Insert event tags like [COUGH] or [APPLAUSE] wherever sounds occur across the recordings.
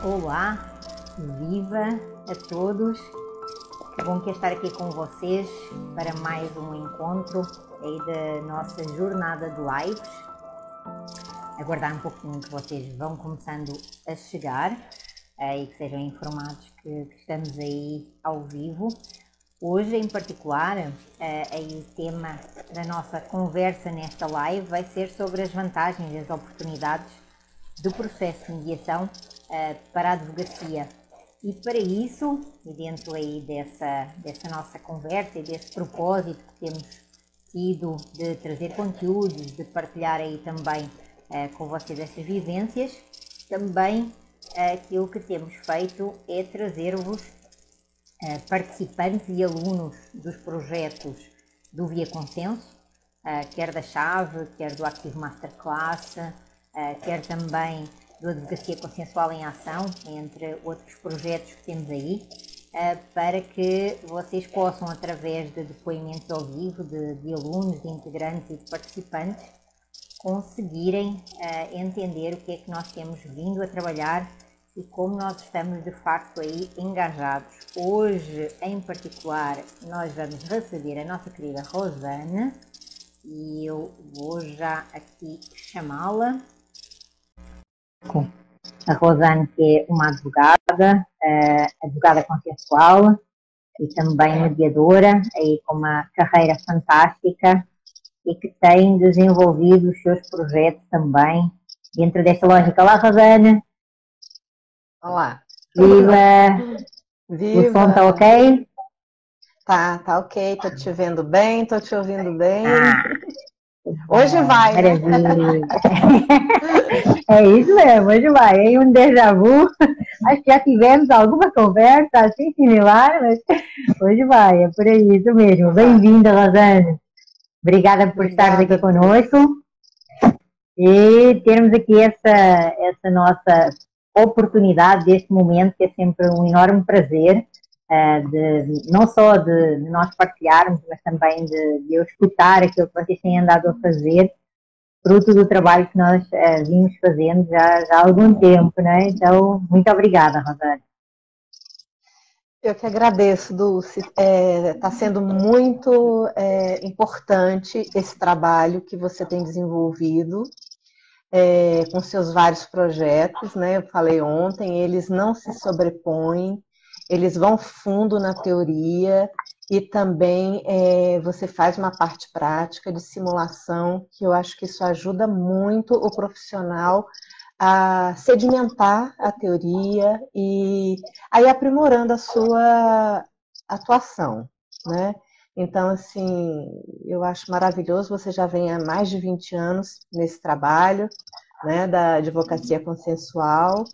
Olá, viva a todos. Que bom que estar aqui com vocês para mais um encontro aí da nossa jornada de lives. Aguardar um pouquinho que vocês vão começando a chegar eh, e que sejam informados que, que estamos aí ao vivo. Hoje, em particular, eh, aí o tema da nossa conversa nesta live vai ser sobre as vantagens e as oportunidades do processo de mediação uh, para a advocacia. E para isso, e dentro aí dessa, dessa nossa conversa e desse propósito que temos tido de trazer conteúdos, de partilhar aí também uh, com vocês estas vivências, também uh, aquilo que temos feito é trazer-vos participantes e alunos dos projetos do Via Consenso, quer da Chave, quer do Active Masterclass, quer também do Advocacia Consensual em Ação, entre outros projetos que temos aí, uh, para que vocês possam, através de depoimentos ao vivo de, de alunos, de integrantes e de participantes, conseguirem uh, entender o que é que nós temos vindo a trabalhar e como nós estamos de facto aí engajados. Hoje, em particular, nós vamos receber a nossa querida Rosana e eu vou já aqui chamá-la a Rosane, que é uma advogada, uh, advogada consensual e também mediadora, aí com uma carreira fantástica e que tem desenvolvido os seus projetos também dentro desta lógica. Olá, Rosane. Olá. Viva! Viva! O som está ok? Tá, tá ok. Tô te vendo bem, tô te ouvindo bem. Ah, Hoje vai. Né? [LAUGHS] é isso mesmo, hoje vai. Em um déjà vu, acho que já tivemos alguma conversa assim similar, mas hoje vai, é por aí, isso mesmo. Bem-vinda, Rosane. Obrigada por Obrigada. estar aqui conosco e termos aqui essa, essa nossa oportunidade deste momento, que é sempre um enorme prazer de, não só de, de, nós partilharmos, mas também de, de, eu escutar aquilo que vocês têm andado a fazer, fruto do trabalho que nós uh, vimos fazendo já, já há algum tempo, né? Então, muito obrigada, Rosário. Eu que agradeço, Dulce. Está é, tá sendo muito é, importante esse trabalho que você tem desenvolvido é, com seus vários projetos, né? Eu falei ontem, eles não se sobrepõem, eles vão fundo na teoria e também é, você faz uma parte prática de simulação, que eu acho que isso ajuda muito o profissional a sedimentar a teoria e aí aprimorando a sua atuação, né? Então, assim, eu acho maravilhoso, você já vem há mais de 20 anos nesse trabalho, né, da advocacia consensual,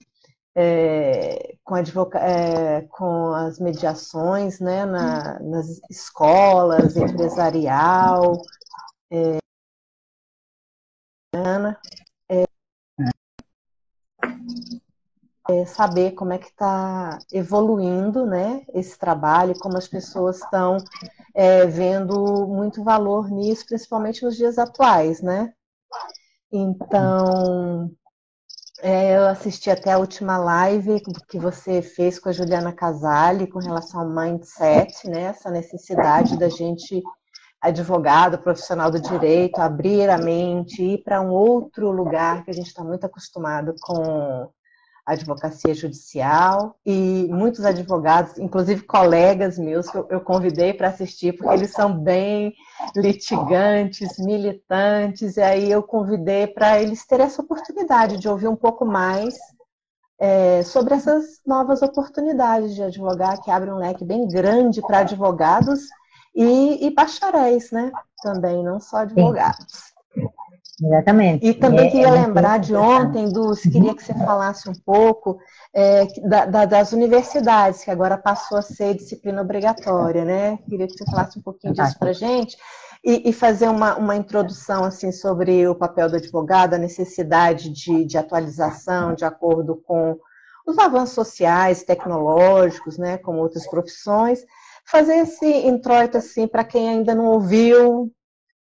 é, com, é, com, as mediações né, na, nas escolas, empresarial, é, é, saber como é que está evoluindo né, esse trabalho, como as pessoas estão é, vendo muito valor nisso, principalmente nos dias atuais, né? Então, é, eu assisti até a última live que você fez com a Juliana Casale com relação ao mindset, né? Essa necessidade da gente, advogado, profissional do direito, abrir a mente, ir para um outro lugar que a gente está muito acostumado com advocacia judicial e muitos advogados, inclusive colegas meus que eu convidei para assistir, porque eles são bem litigantes, militantes, e aí eu convidei para eles terem essa oportunidade de ouvir um pouco mais é, sobre essas novas oportunidades de advogar, que abrem um leque bem grande para advogados e, e bacharéis, né? Também, não só advogados. Sim. Exatamente. E também é, queria é lembrar de ontem, Dulce, queria que você falasse um pouco é, da, da, das universidades, que agora passou a ser disciplina obrigatória, né? Queria que você falasse um pouquinho disso para a gente e, e, fazer uma, uma introdução assim sobre o papel do advogado, a necessidade de, de atualização de acordo com os avanços sociais, tecnológicos, né, como outras profissões, fazer esse introito assim para quem ainda não ouviu,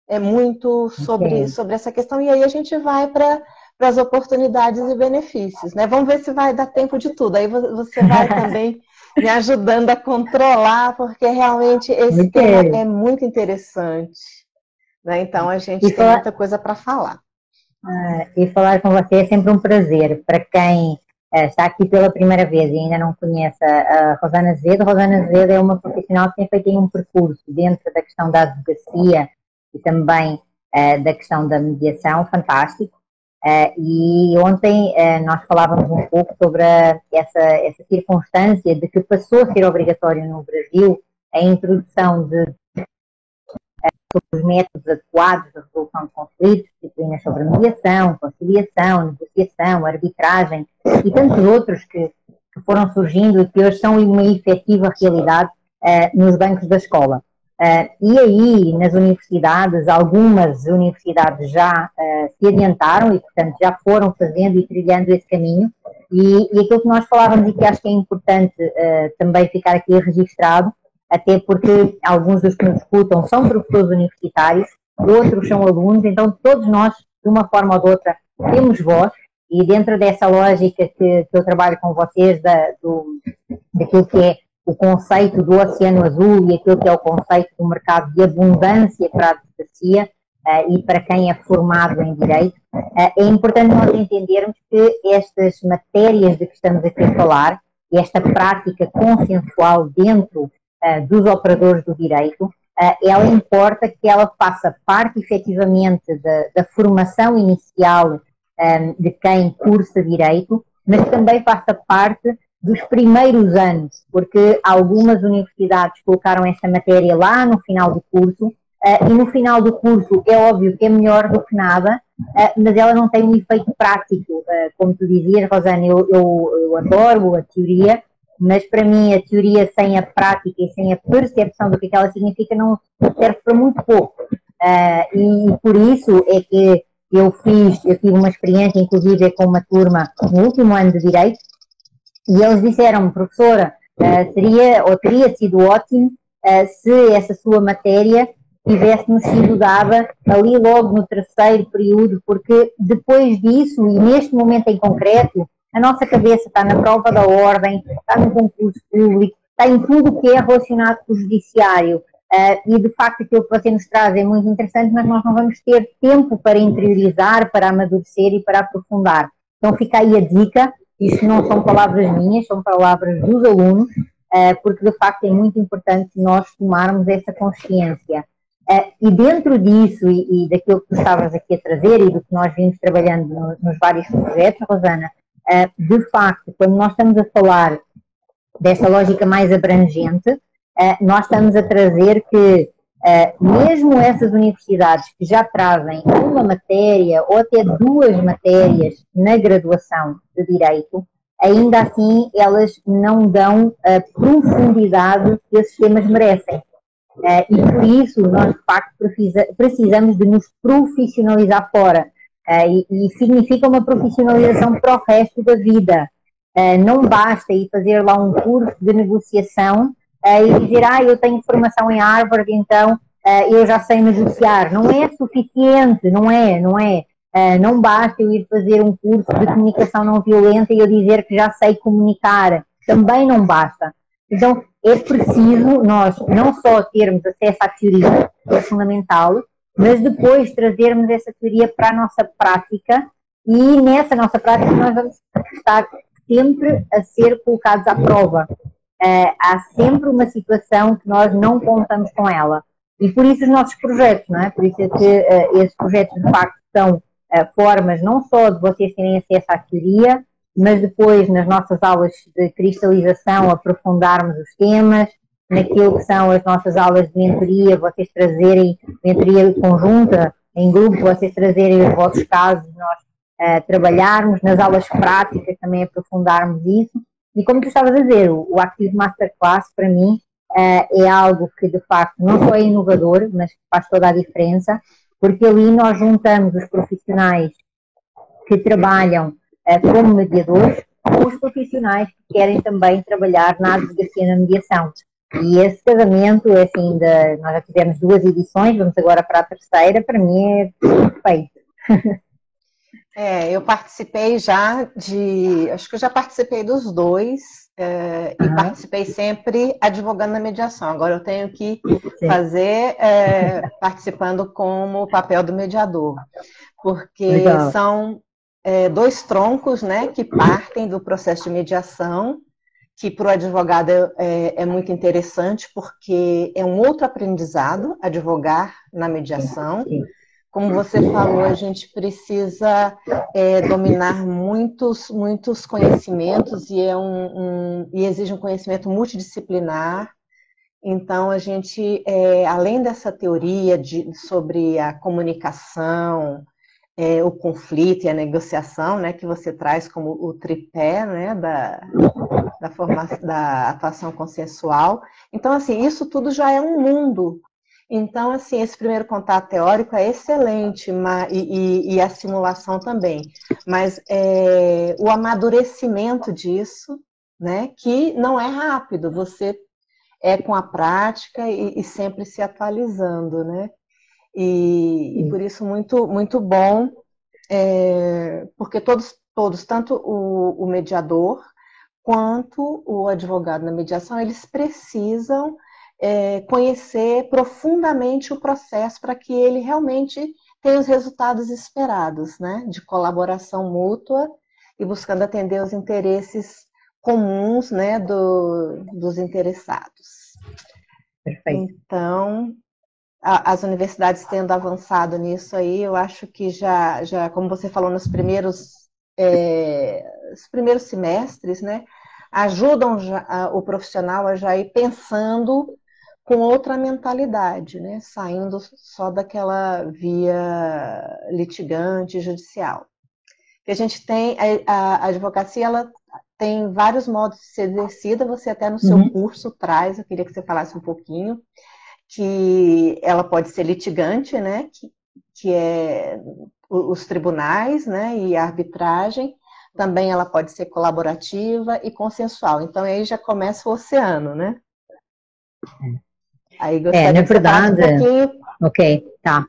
é muito sobre, sobre essa questão, e aí a gente vai para as oportunidades e benefícios, né? Vamos ver se vai dar tempo de tudo. Aí você vai [LAUGHS] também me ajudando a controlar, porque realmente esse muito tema é muito interessante. Né? Então a gente e tem falar... muita coisa para falar. Ah, e falar com você é sempre um prazer. Para quem uh, está aqui pela primeira vez e ainda não conhece a Rosana Azevedo, Rosana Azevedo é uma profissional que tem feito um percurso dentro da questão da advocacia e também uh, da questão da mediação fantástico. Uh, e ontem uh, nós falávamos um pouco sobre a, essa, essa circunstância de que passou a ser obrigatório no Brasil a introdução de uh, os métodos adequados de resolução de conflitos, disciplinas sobre mediação, conciliação, negociação, arbitragem e tantos outros que, que foram surgindo e que hoje são uma efetiva realidade nos bancos da escola. Uh, e aí, nas universidades, algumas universidades já uh, se adiantaram e, portanto, já foram fazendo e trilhando esse caminho. E, e aquilo que nós falávamos e que acho que é importante uh, também ficar aqui registrado, até porque alguns dos que nos escutam são professores universitários, outros são alunos, então todos nós, de uma forma ou de outra, temos voz. E dentro dessa lógica que, que eu trabalho com vocês, da, do, daquilo que é o conceito do Oceano Azul e aquilo que é o conceito do mercado de abundância para a advocacia uh, e para quem é formado em direito, uh, é importante nós entendermos que estas matérias de que estamos aqui a falar, esta prática consensual dentro uh, dos operadores do direito, ela importa que ela faça parte efetivamente da, da formação inicial um, de quem cursa direito, mas também faça parte dos primeiros anos, porque algumas universidades colocaram esta matéria lá no final do curso, uh, e no final do curso é óbvio que é melhor do que nada, uh, mas ela não tem um efeito prático. Uh, como tu dizias, Rosana, eu, eu, eu, adoro a teoria, mas para mim a teoria sem a prática e sem a percepção do que, é ela significa não serve para muito pouco. e por isso é que eu fiz, eu tive uma experiência, inclusive, com uma turma no último ano de Direito, e eles disseram, professora, uh, seria ou teria sido ótimo uh, se essa sua matéria tivesse-nos sido dada ali logo no terceiro período, porque depois disso, e neste momento em concreto, a nossa cabeça está na prova da ordem, está no concurso público, está em tudo o que é relacionado com o judiciário. Uh, e de facto aquilo que você nos traz é muito interessante, mas nós não vamos ter tempo para interiorizar, para amadurecer e para aprofundar. Então fica aí a dica, isso não são palavras minhas, são palavras dos alunos, eh, porque de facto é muito importante nós tomarmos essa consciência. Eh, e dentro disso e, daquilo que tu estavas aqui a trazer e do que nós vimos trabalhando nos vários projetos, Rosana, eh, de facto, quando nós estamos a falar desta lógica mais abrangente, nós estamos a trazer que Uh, mesmo essas universidades que já trazem uma matéria ou até duas matérias na graduação de Direito, ainda assim elas não dão a profundidade que esses temas merecem. Uh, e por isso nós, de facto, precisa, precisamos de nos profissionalizar fora. E, e, significa uma profissionalização para o resto da vida. não basta ir fazer lá um curso de negociação uh, e dizer, ah, eu tenho formação em Harvard, então uh, eu já sei negociar. Não é suficiente, não é, não é. Uh, não basta eu ir fazer um curso de comunicação não violenta e eu dizer que já sei comunicar. Também não basta. Então, é preciso nós não só termos acesso à teoria, que é fundamental, mas depois trazermos essa teoria para a nossa prática e nessa nossa prática nós vamos estar sempre a ser colocados à prova uh, há sempre uma situação que nós não contamos com ela. E por isso os nossos projetos, não é? Por isso é que uh, esses projetos de facto são uh, formas não só de vocês terem acesso à teoria, mas depois nas nossas aulas de cristalização aprofundarmos os temas, naquilo que são as nossas aulas de mentoria, vocês trazerem mentoria conjunta, em grupo, vocês trazerem os vossos casos, nós uh, trabalharmos, nas aulas práticas também aprofundarmos isso, e como tu estavas a dizer, o Active Masterclass para mim uh, é algo que de facto não só é inovador, mas faz toda a diferença, porque ali nós juntamos os profissionais que trabalham uh, como mediadores com os profissionais que querem também trabalhar na advocacia na mediação. E esse casamento é assim, de, nós já tivemos duas edições, vamos agora para a terceira, para mim é perfeito. [LAUGHS] É, eu participei já de, acho que eu já participei dos dois é, uhum. e participei sempre advogando na mediação. Agora eu tenho que fazer é, participando como o papel do mediador, porque Legal. são é, dois troncos, né, que partem do processo de mediação, que para o advogado é, é, muito interessante porque é um outro aprendizado advogar na mediação. Sim. Como você falou, a gente precisa é, dominar muitos, muitos conhecimentos e, é um, um, e exige um conhecimento multidisciplinar. Então, a gente, é, além dessa teoria de, sobre a comunicação, é, o conflito e a negociação, né, que você traz como o tripé né, da, da, formação, da atuação consensual. Então, assim, isso tudo já é um mundo então, assim, esse primeiro contato teórico é excelente e, e, e a simulação também, mas é, o amadurecimento disso, né, que não é rápido, você é com a prática e, e sempre se atualizando, né? E, por isso muito muito bom, é, porque todos todos tanto o, o mediador quanto o advogado na mediação eles precisam é, conhecer profundamente o processo para que ele realmente tenha os resultados esperados, né? De colaboração mútua e buscando atender os interesses comuns, né? Do, dos interessados. Perfeito. Então, a, as universidades tendo avançado nisso aí, eu acho que já, já como você falou nos primeiros, é, os primeiros semestres, né? Ajudam já, a, o profissional a já ir pensando com outra mentalidade, né? saindo só daquela via litigante judicial. Que a gente tem a, a, advocacia, ela tem vários modos de ser exercida. Você até no seu uhum. curso traz, eu queria que você falasse um pouquinho, que ela pode ser litigante, né? Que, que é os tribunais, né? E a arbitragem. Também ela pode ser colaborativa e consensual. Então aí já começa o oceano, né? É. Aí é, na verdade, um ok, tá.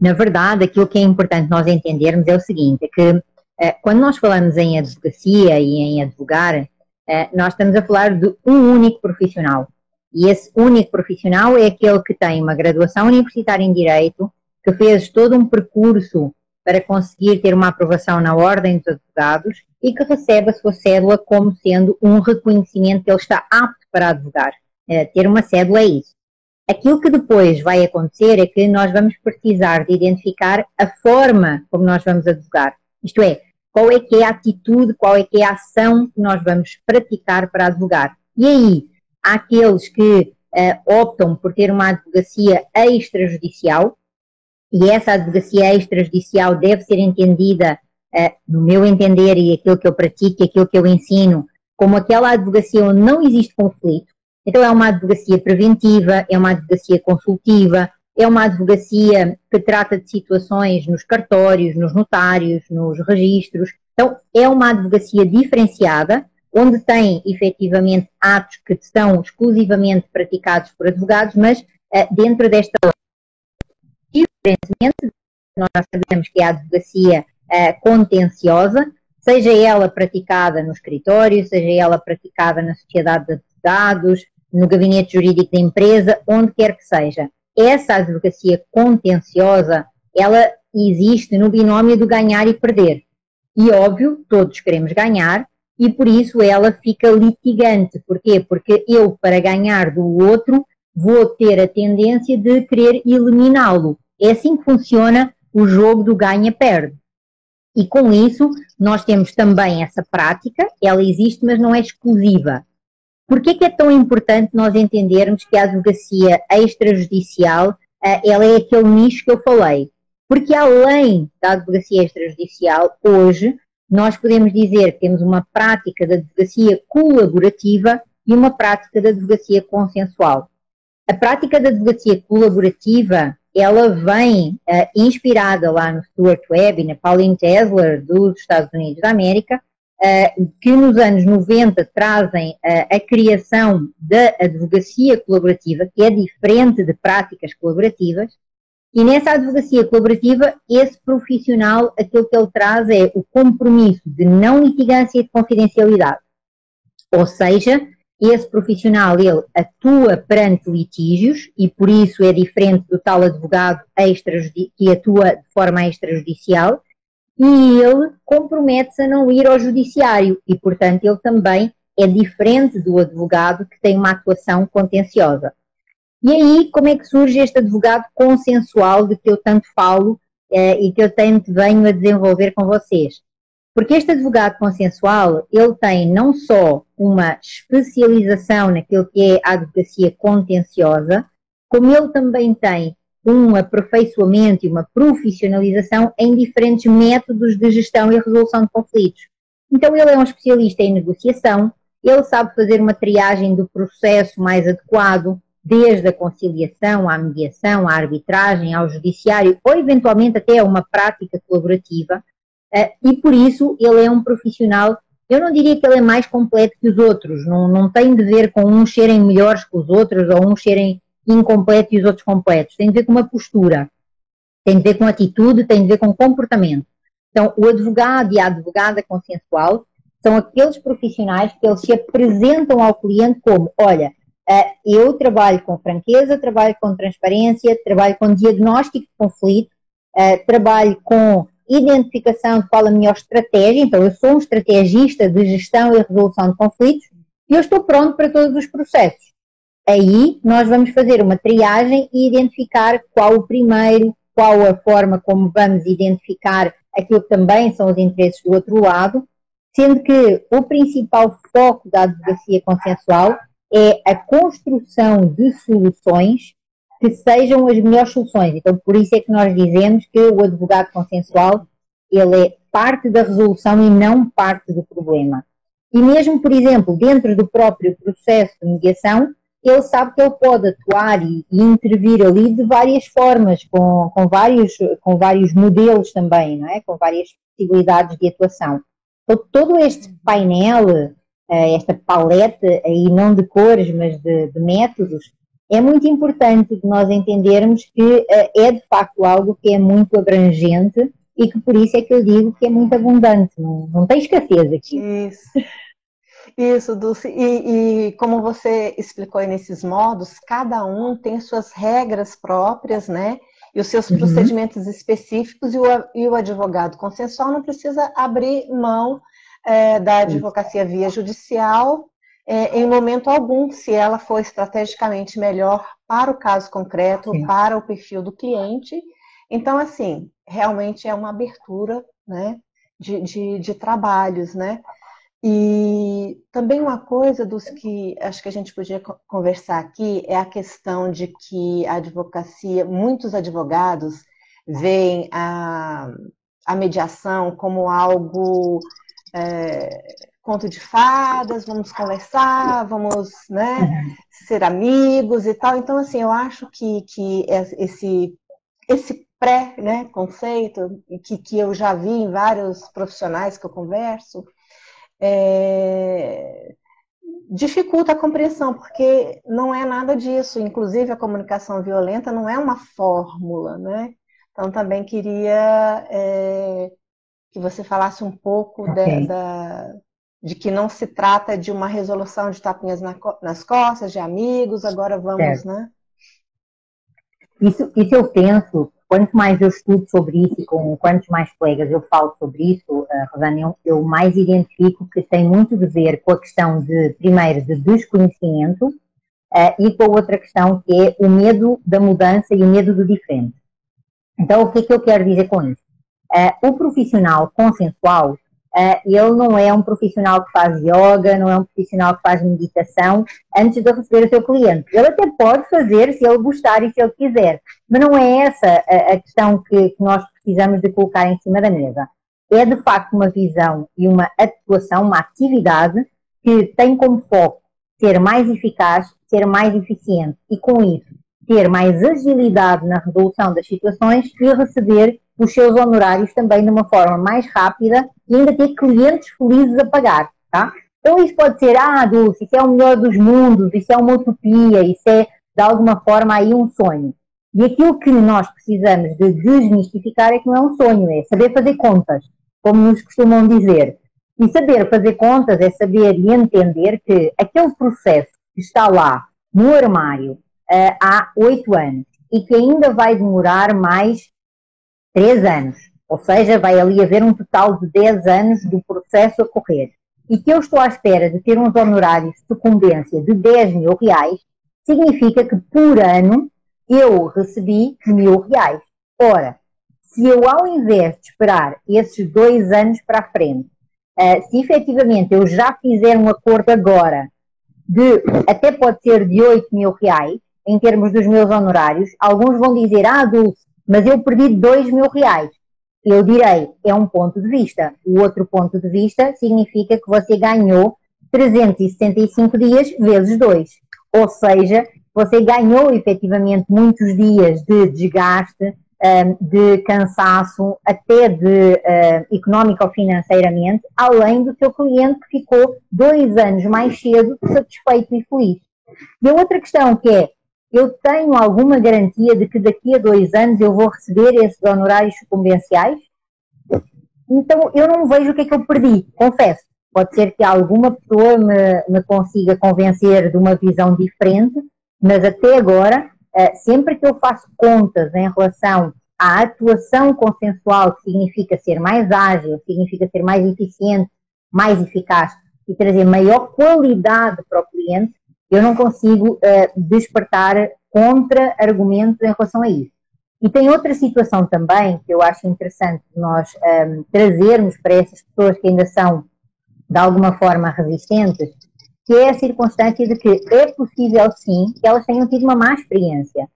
Na verdade, aquilo que é importante nós entendermos é o seguinte, é que eh, quando nós falamos em advocacia e em advogar, eh, nós estamos a falar de um único profissional. E esse único profissional é aquele que tem uma graduação universitária em Direito, que fez todo um percurso para conseguir ter uma aprovação na Ordem dos Advogados e que recebe a sua cédula como sendo um reconhecimento que ele está apto para advogar. Eh, ter uma cédula é isso. Aquilo que depois vai acontecer é que nós vamos precisar de identificar a forma como nós vamos advogar. Isto é, qual é que é a atitude, qual é que é a ação que nós vamos praticar para advogar. E aí, há aqueles que uh, optam por ter uma advocacia extrajudicial, e essa advocacia extrajudicial deve ser entendida, uh, no meu entender, e aquilo que eu pratico, aquilo que eu ensino, como aquela advocacia onde não existe conflito, então, é uma advocacia preventiva, é uma advocacia consultiva, é uma advocacia que trata de situações nos cartórios, nos notários, nos registros. Então, é uma advocacia diferenciada, onde tem efetivamente atos que são exclusivamente praticados por advogados, mas uh, dentro desta diferentemente, nós sabemos que é a advocacia uh, contenciosa, seja ela praticada no escritório, seja ela praticada na sociedade de advogados, no gabinete jurídico da empresa, onde quer que seja. Essa advocacia contenciosa, ela existe no binómio do ganhar e perder. E óbvio, todos queremos ganhar e por isso ela fica litigante. Porquê? Porque eu, para ganhar do outro, vou ter a tendência de querer eliminá-lo. É assim que funciona o jogo do ganha-perde. E com isso, nós temos também essa prática, ela existe, mas não é exclusiva. Por que, é tão importante nós entendermos que a advocacia extrajudicial eh, ela é aquele nicho que eu falei? Porque além da advocacia extrajudicial, hoje nós podemos dizer que temos uma prática de advocacia colaborativa e uma prática de advocacia consensual. A prática da advocacia colaborativa, ela vem uh, inspirada lá no Stuart Webb e na Pauline Tesler dos Estados Unidos da América, que nos anos 90 trazem uh, a criação da advocacia colaborativa, que é diferente de práticas colaborativas, E nessa advocacia colaborativa, esse profissional, aquilo que ele traz é o compromisso de não litigância e de confidencialidade. Ou seja, esse profissional, ele atua perante litígios e por isso é diferente do tal advogado que atua de forma extrajudicial e ele compromete-se a não ir ao judiciário e, portanto, ele também é diferente do advogado que tem uma atuação contenciosa. E aí, como é que surge este advogado consensual de que eu tanto falo eh, e que eu tanto venho a desenvolver com vocês? Porque este advogado consensual, ele tem não só uma especialização naquilo que é a advocacia contenciosa, como ele também tem um aperfeiçoamento e uma profissionalização em diferentes métodos de gestão e resolução de conflitos. Então ele é um especialista em negociação, ele sabe fazer uma triagem do processo mais adequado, desde a conciliação, à mediação, à arbitragem, ao judiciário, ou eventualmente até a uma prática colaborativa, eh, e por isso ele é um profissional, eu não diria que ele é mais completo que os outros, não, não tem de ver com uns serem melhores que os outros, ou uns serem incompletos e os outros completos, tem de ver com uma postura, tem de ver com atitude, tem de ver com comportamento. Então, o advogado e a advogada consensual são aqueles profissionais que eles se apresentam ao cliente como, olha, eh, eu trabalho com franqueza, trabalho com transparência, trabalho com diagnóstico de conflito, eh, trabalho com identificação de qual a melhor estratégia, então eu sou um estrategista de gestão e resolução de conflitos e eu estou pronto para todos os processos. Aí nós vamos fazer uma triagem e identificar qual o primeiro, qual a forma como vamos identificar aquilo que também são os interesses do outro lado, sendo que o principal foco da advocacia consensual é a construção de soluções que sejam as melhores soluções. Então, por isso é que nós dizemos que o advogado consensual, ele é parte da resolução e não parte do problema. E mesmo, por exemplo, dentro do próprio processo de mediação, ele sabe que ele pode atuar e, e intervir ali de várias formas, com, com, vários, com vários modelos também, não é? com várias possibilidades de atuação. Então, todo este painel, eh, esta paleta, aí não de cores, mas de, de métodos, é muito importante nós entendermos que eh, é de facto algo que é muito abrangente e que por isso é que eu digo que é muito abundante, não, não tem escassez aqui. Isso. Isso, Dulce. E, e, como você explicou aí nesses modos, cada um tem suas regras próprias, né? E os seus uhum. procedimentos específicos, e o, e o, advogado consensual não precisa abrir mão é, da advocacia via judicial é, em momento algum, se ela for estrategicamente melhor para o caso concreto, Sim. para o perfil do cliente. Então, assim, realmente é uma abertura né, de, de, de trabalhos, né? E também uma coisa dos que acho que a gente podia conversar aqui é a questão de que a advocacia, muitos advogados veem a, a mediação como algo é, conto de fadas, vamos conversar, vamos né, ser amigos e tal. Então, assim, eu acho que, que esse, esse pré-conceito, né, que, que eu já vi em vários profissionais que eu converso, é, dificulta a compreensão, porque não é nada disso. Inclusive, a comunicação violenta não é uma fórmula, né? Então, também queria é, que você falasse um pouco okay. da, de que não se trata de uma resolução de tapinhas na, nas costas, de amigos, agora vamos, certo. né? Isso, isso eu penso, quanto mais eu estudo sobre isso e com quantos mais colegas eu falo sobre isso, uh, Rosana, eu, eu, mais identifico que tem muito a ver com a questão de, primeiro, de desconhecimento uh, e com a outra questão que é o medo da mudança e o medo do diferente. Então, o que é que eu quero dizer com isso? Uh, o profissional consensual Uh, ele não é um profissional que faz yoga, não é um profissional que faz meditação antes de receber o seu cliente. Ele até pode fazer se ele gostar e se ele quiser, mas não é essa a, a questão que, que, nós precisamos de colocar em cima da mesa. É de facto uma visão e uma atuação, uma atividade que tem como foco ser mais eficaz, ser mais eficiente e com isso ter mais agilidade na resolução das situações e receber os seus honorários também de uma forma mais rápida e ainda ter clientes felizes a pagar, tá? Então isso pode ser, ah, Dulce, isso é o melhor dos mundos, isso é uma utopia, isso é de alguma forma aí um sonho. E aquilo que nós precisamos de desmistificar é que não é um sonho, é saber fazer contas, como nos costumam dizer. E saber fazer contas é saber e entender que aquele processo que está lá no armário uh, há oito anos e que ainda vai demorar mais três anos, ou seja, vai ali haver um total de dez anos do processo a correr, e que eu estou à espera de ter uns honorários de sucumbência de 10 mil reais, significa que por ano eu recebi mil reais. Ora, se eu ao invés de esperar esses dois anos para a frente, uh, se efetivamente eu já fizer um acordo agora de até pode ser de 8 mil reais, em termos dos meus honorários, alguns vão dizer, ah, Dulce, mas eu perdi 2 mil reais. Eu direi, é um ponto de vista. O outro ponto de vista significa que você ganhou 365 dias vezes 2. Ou seja, você ganhou efetivamente muitos dias de desgaste, de cansaço, até de económico ou financeiramente, além do seu cliente que ficou dois anos mais cedo satisfeito e feliz. E a outra questão que é, eu tenho alguma garantia de que daqui a dois anos eu vou receber esses honorários sucumbenciais? Então eu não vejo o que é que eu perdi, confesso. Pode ser que alguma pessoa me, me consiga convencer de uma visão diferente, mas até agora eh, sempre que eu faço contas em relação à atuação consensual, que significa ser mais ágil, significa ser mais eficiente, mais eficaz e trazer maior qualidade para o cliente, eu não consigo uh, despertar contra-argumentos em relação a isso. E tem outra situação também que eu acho interessante nós um, ehm, trazermos para essas pessoas que ainda são de alguma forma resistentes, que é a circunstância de que é possível sim que elas tenham tido uma má experiência.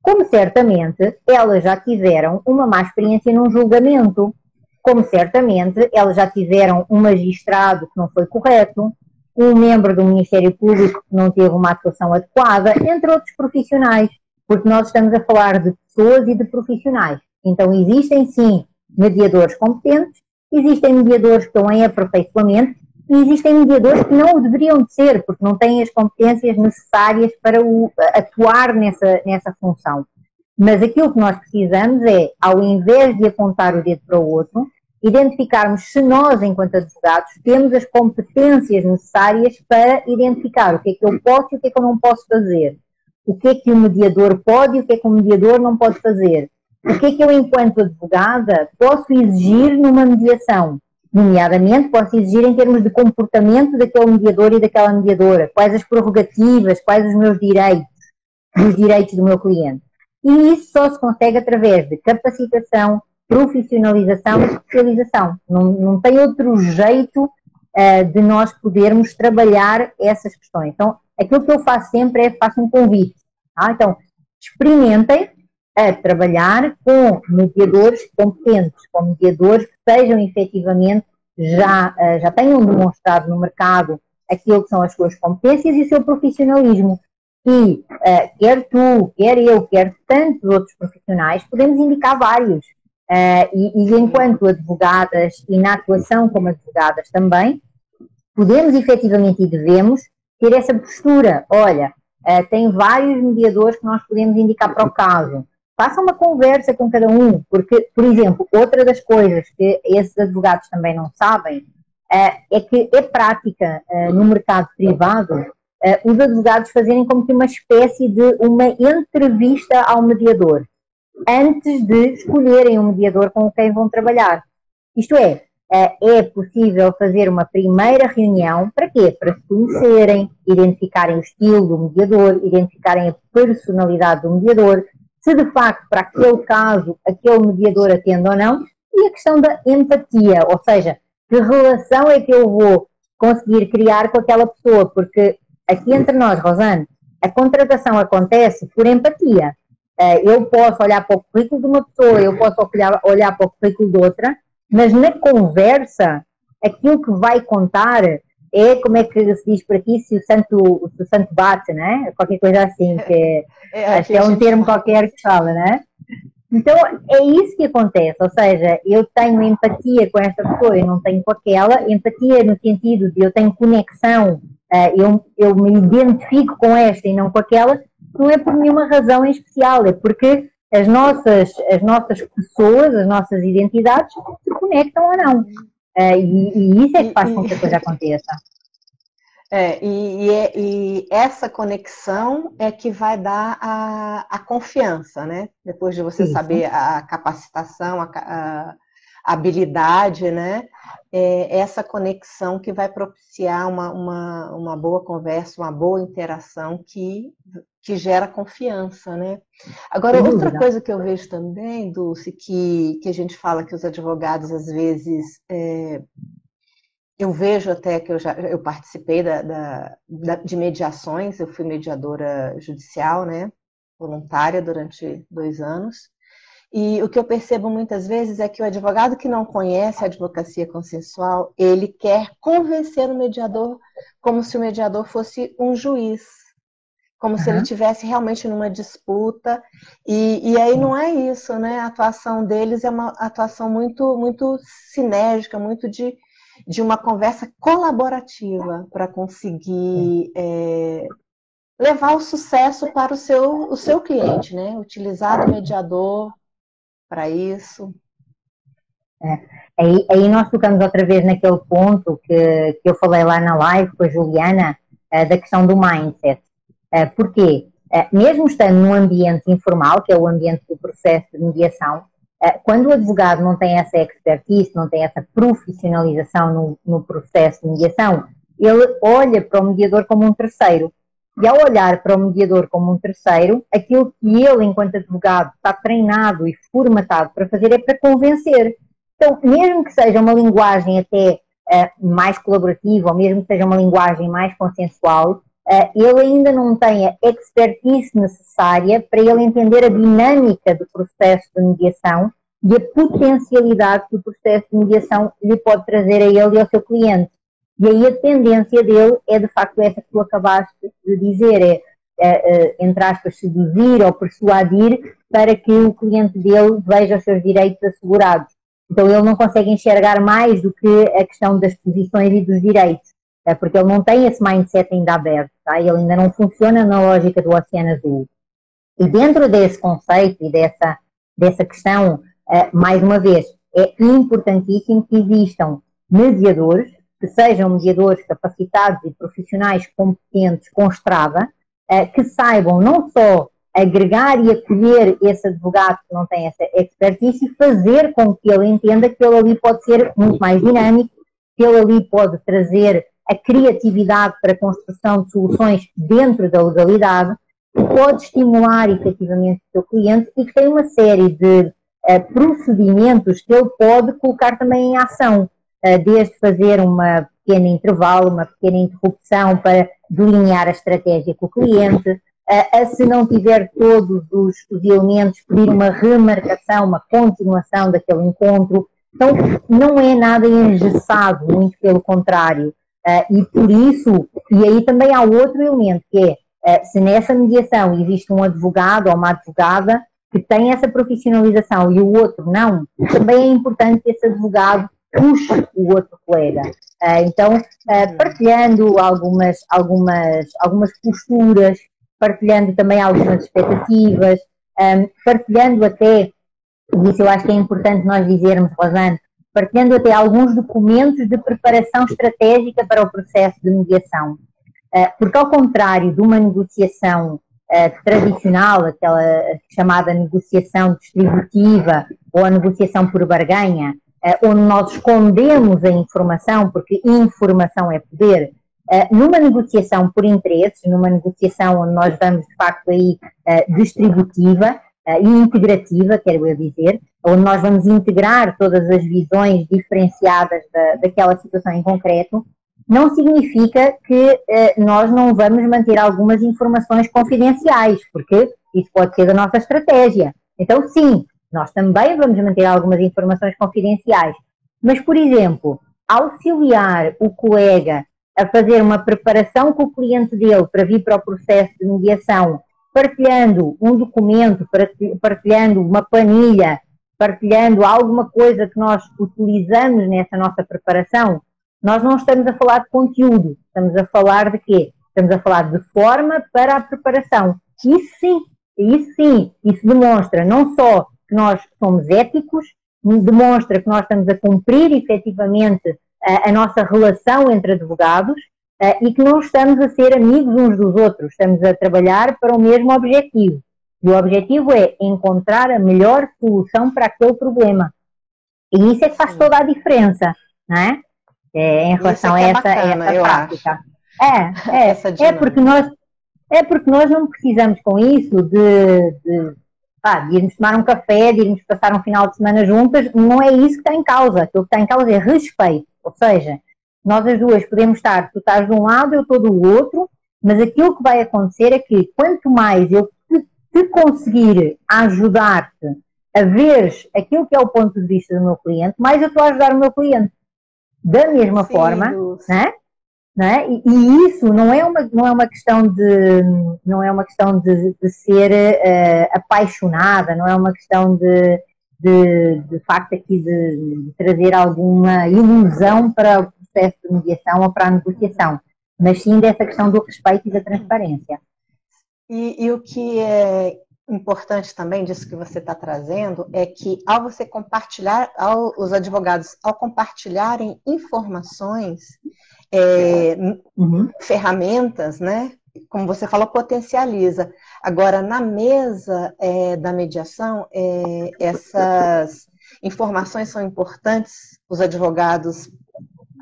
Como certamente elas já tiveram uma má experiência num julgamento, como certamente elas já tiveram um magistrado que não foi correto, um membro do Ministério Público que não teve uma atuação adequada, entre outros profissionais, porque nós estamos a falar de pessoas e de profissionais. Então existem sim mediadores competentes, existem mediadores que estão em aperfeiçoamento e existem mediadores que não o deveriam de ser, porque não têm as competências necessárias para o, atuar nessa, nessa função. Mas aquilo que nós precisamos é, ao invés de apontar o dedo para o outro, identificarmos se nós, enquanto advogados, temos as competências necessárias para identificar o que é que eu posso e o que é que eu não posso fazer. O que é que o mediador pode e o que é que o mediador não pode fazer. O que é que eu, enquanto advogada, posso exigir numa mediação nomeadamente posso exigir em termos de comportamento daquele mediador e daquela mediadora, quais as prerrogativas, quais os meus direitos, os direitos do meu cliente. E isso só se consegue através de capacitação, profissionalização e especialização. Não, não tem outro jeito uh, de nós podermos trabalhar essas questões. Então, aquilo que eu faço sempre é faço um convite. Tá? Então, experimentem a trabalhar com mediadores competentes, com mediadores que sejam efetivamente já, eh, já tenham demonstrado no mercado aquilo que são as suas competências e o seu profissionalismo. E uh, quer tu, quer eu, quer tantos outros profissionais, podemos indicar vários. Uh, e, e, enquanto advogadas e na atuação como advogadas também, podemos efetivamente e devemos ter essa postura. Olha, uh, tem vários mediadores que nós podemos indicar para o caso faça uma conversa com cada um, porque, por exemplo, outra das coisas que esses advogados também não sabem é, é que é prática no mercado privado os advogados fazerem como que uma espécie de uma entrevista ao mediador antes de escolherem o mediador com quem vão trabalhar. Isto é, é possível fazer uma primeira reunião para quê? Para se conhecerem, identificarem o estilo do mediador, identificarem a personalidade do mediador, se de facto para aquele caso aquele mediador atende ou não, e a questão da empatia, ou seja, que relação é que eu vou conseguir criar com aquela pessoa, porque aqui entre nós, Rosane, a contratação acontece por empatia. Eh, eu posso olhar para o currículo de uma pessoa, eu posso olhar, olhar para o currículo de outra, mas na conversa, aquilo que vai contar é como é que se diz por aqui se o santo, se o santo bate, né? Qualquer coisa assim, que é, [LAUGHS] é, acho que é um termo qualquer que fala, né? Então é isso que acontece, ou seja, eu tenho empatia com esta pessoa, eu não tenho com aquela, empatia no sentido de eu tenho conexão, eh, eu, eu me identifico com esta e não com aquela, não é por nenhuma razão em especial, é porque as nossas, as nossas pessoas, as nossas identidades se conectam ou não. Uh, e, e, isso é que faz com que a coisa aconteça. É, e, e, é, e, essa conexão é que vai dar a, a confiança, né? Depois de você saber a capacitação, a, a habilidade, né? É essa conexão que vai propiciar uma, uma, uma boa conversa, uma boa interação que, que gera confiança, né? Agora, outra coisa que eu vejo também, Dulce, que, que a gente fala que os advogados às vezes é, eu vejo até que eu já eu participei da, da, da, de mediações, eu fui mediadora judicial, né? Voluntária durante dois anos. E o que eu percebo muitas vezes é que o advogado que não conhece a advocacia consensual, ele quer convencer o mediador como se o mediador fosse um juiz, como uhum. se ele tivesse realmente numa disputa. E, e aí não é isso, né? A atuação deles é uma atuação muito, muito sinérgica, muito de, de uma conversa colaborativa para conseguir é, levar o sucesso para o seu, o seu cliente, né? Utilizar o mediador para isso. É. Aí, aí, nós tocamos outra vez naquele ponto que, que eu falei lá na live com a Juliana, uh, da questão do mindset. Uh, porquê? Uh, mesmo estando num ambiente informal, que é o ambiente do processo de mediação, uh, quando o advogado não tem essa expertise, não tem essa profissionalização no, no processo de mediação, ele olha para o mediador como um terceiro. E ao olhar para o mediador como um terceiro, aquilo que ele, enquanto advogado, está treinado e formatado para fazer é para convencer. Então, mesmo que seja uma linguagem até uh, mais colaborativa, ou mesmo que seja uma linguagem mais consensual, ele ainda não tem a expertise necessária para ele entender a dinâmica do processo de mediação e a potencialidade que o processo de mediação lhe pode trazer a ele e ao seu cliente. E aí a tendência dele é de facto essa que tu acabaste de dizer, é, é, é entre aspas, seduzir ou persuadir para que o cliente dele veja os seus direitos assegurados. Então ele não consegue enxergar mais do que a questão das posições e dos direitos, é, porque ele não tem esse mindset ainda aberto, tá? ele ainda não funciona na lógica do oceano azul. E dentro desse conceito e dessa, dessa questão, é, mais uma vez, é importantíssimo que existam mediadores que sejam mediadores capacitados e profissionais competentes com estrada, eh, que saibam não só agregar e acolher esse advogado que não tem essa expertise e fazer com que ele entenda que ele ali pode ser muito mais dinâmico, que ele ali pode trazer a criatividade para a construção de soluções dentro da legalidade, que pode estimular efetivamente o seu cliente e que tem uma série de uh, procedimentos que ele pode colocar também em ação. Eh, desde fazer uma pequena intervalo, uma pequena interrupção para delinear a estratégia com o cliente, a, se não tiver todos os, os, elementos, pedir uma remarcação, uma continuação daquele encontro. Então, não é nada engessado, muito pelo contrário. Uh, e por isso, e aí também há outro elemento, que é, uh, se nessa mediação existe um advogado ou uma advogada que tem essa profissionalização e o outro não, também é importante que esse advogado puxe o outro colega. Uh, então, partilhando algumas, algumas, algumas posturas, partilhando também algumas expectativas, um, partilhando até, e isso eu acho que é importante nós dizermos, Rosane, partilhando até alguns documentos de preparação estratégica para o processo de mediação. Uh, porque, ao contrário de uma negociação tradicional, aquela chamada negociação distributiva ou a negociação por barganha, eh, onde nós escondemos a informação, porque informação é poder, eh, numa negociação por interesses, numa negociação onde nós vamos de facto aí eh, distributiva e integrativa, quero eu dizer, onde nós vamos integrar todas as visões diferenciadas da, daquela situação em concreto, não significa que nós não vamos manter algumas informações confidenciais, porque isso pode ser da nossa estratégia. Então, sim, nós também vamos manter algumas informações confidenciais. Mas, por exemplo, auxiliar o colega a fazer uma preparação com o cliente dele para vir para o processo de mediação, partilhando um documento, partilhando uma planilha, partilhando alguma coisa que nós utilizamos nessa nossa preparação, nós não estamos a falar de conteúdo, estamos a falar de quê? Estamos a falar de forma para a preparação. Isso sim, isso sim, isso demonstra não só que nós somos éticos, demonstra que nós estamos a cumprir efetivamente a, a nossa relação entre advogados uh, e que não estamos a ser amigos uns dos outros, estamos a trabalhar para o mesmo objetivo. E o objetivo é encontrar a melhor solução para aquele problema. E isso é que faz toda a diferença, não é? é em relação é a essa, bacana, essa prática. Acho. É, é, [LAUGHS] é porque nós é porque nós não precisamos com isso de, de, pá, de irmos tomar um café, de irmos passar um final de semana juntas, não é isso que está em causa. Aquilo que está em causa é respeito. Ou seja, nós as duas podemos estar, tu estás de um lado, eu estou do outro, mas aquilo que vai acontecer é que quanto mais eu te, te conseguir ajudar-te a ver aquilo que é o ponto de vista do meu cliente, mais eu estou a ajudar o meu cliente. Da mesma Sim, forma, né? Né? E, e, isso não é uma, não é uma questão de não é uma questão de, de ser uh, apaixonada, não é uma questão de, de, de facto aqui de, de, trazer alguma ilusão para processo de mediação ou para a negociação, mas sim dessa questão do respeito e da transparência. E, e o que é importante também disso que você está trazendo é que ao você compartilhar, ao, os advogados, ao compartilharem informações, é, uhum. ferramentas, né? Como você falou, potencializa. Agora, na mesa é, da mediação, é, essas informações são importantes, os advogados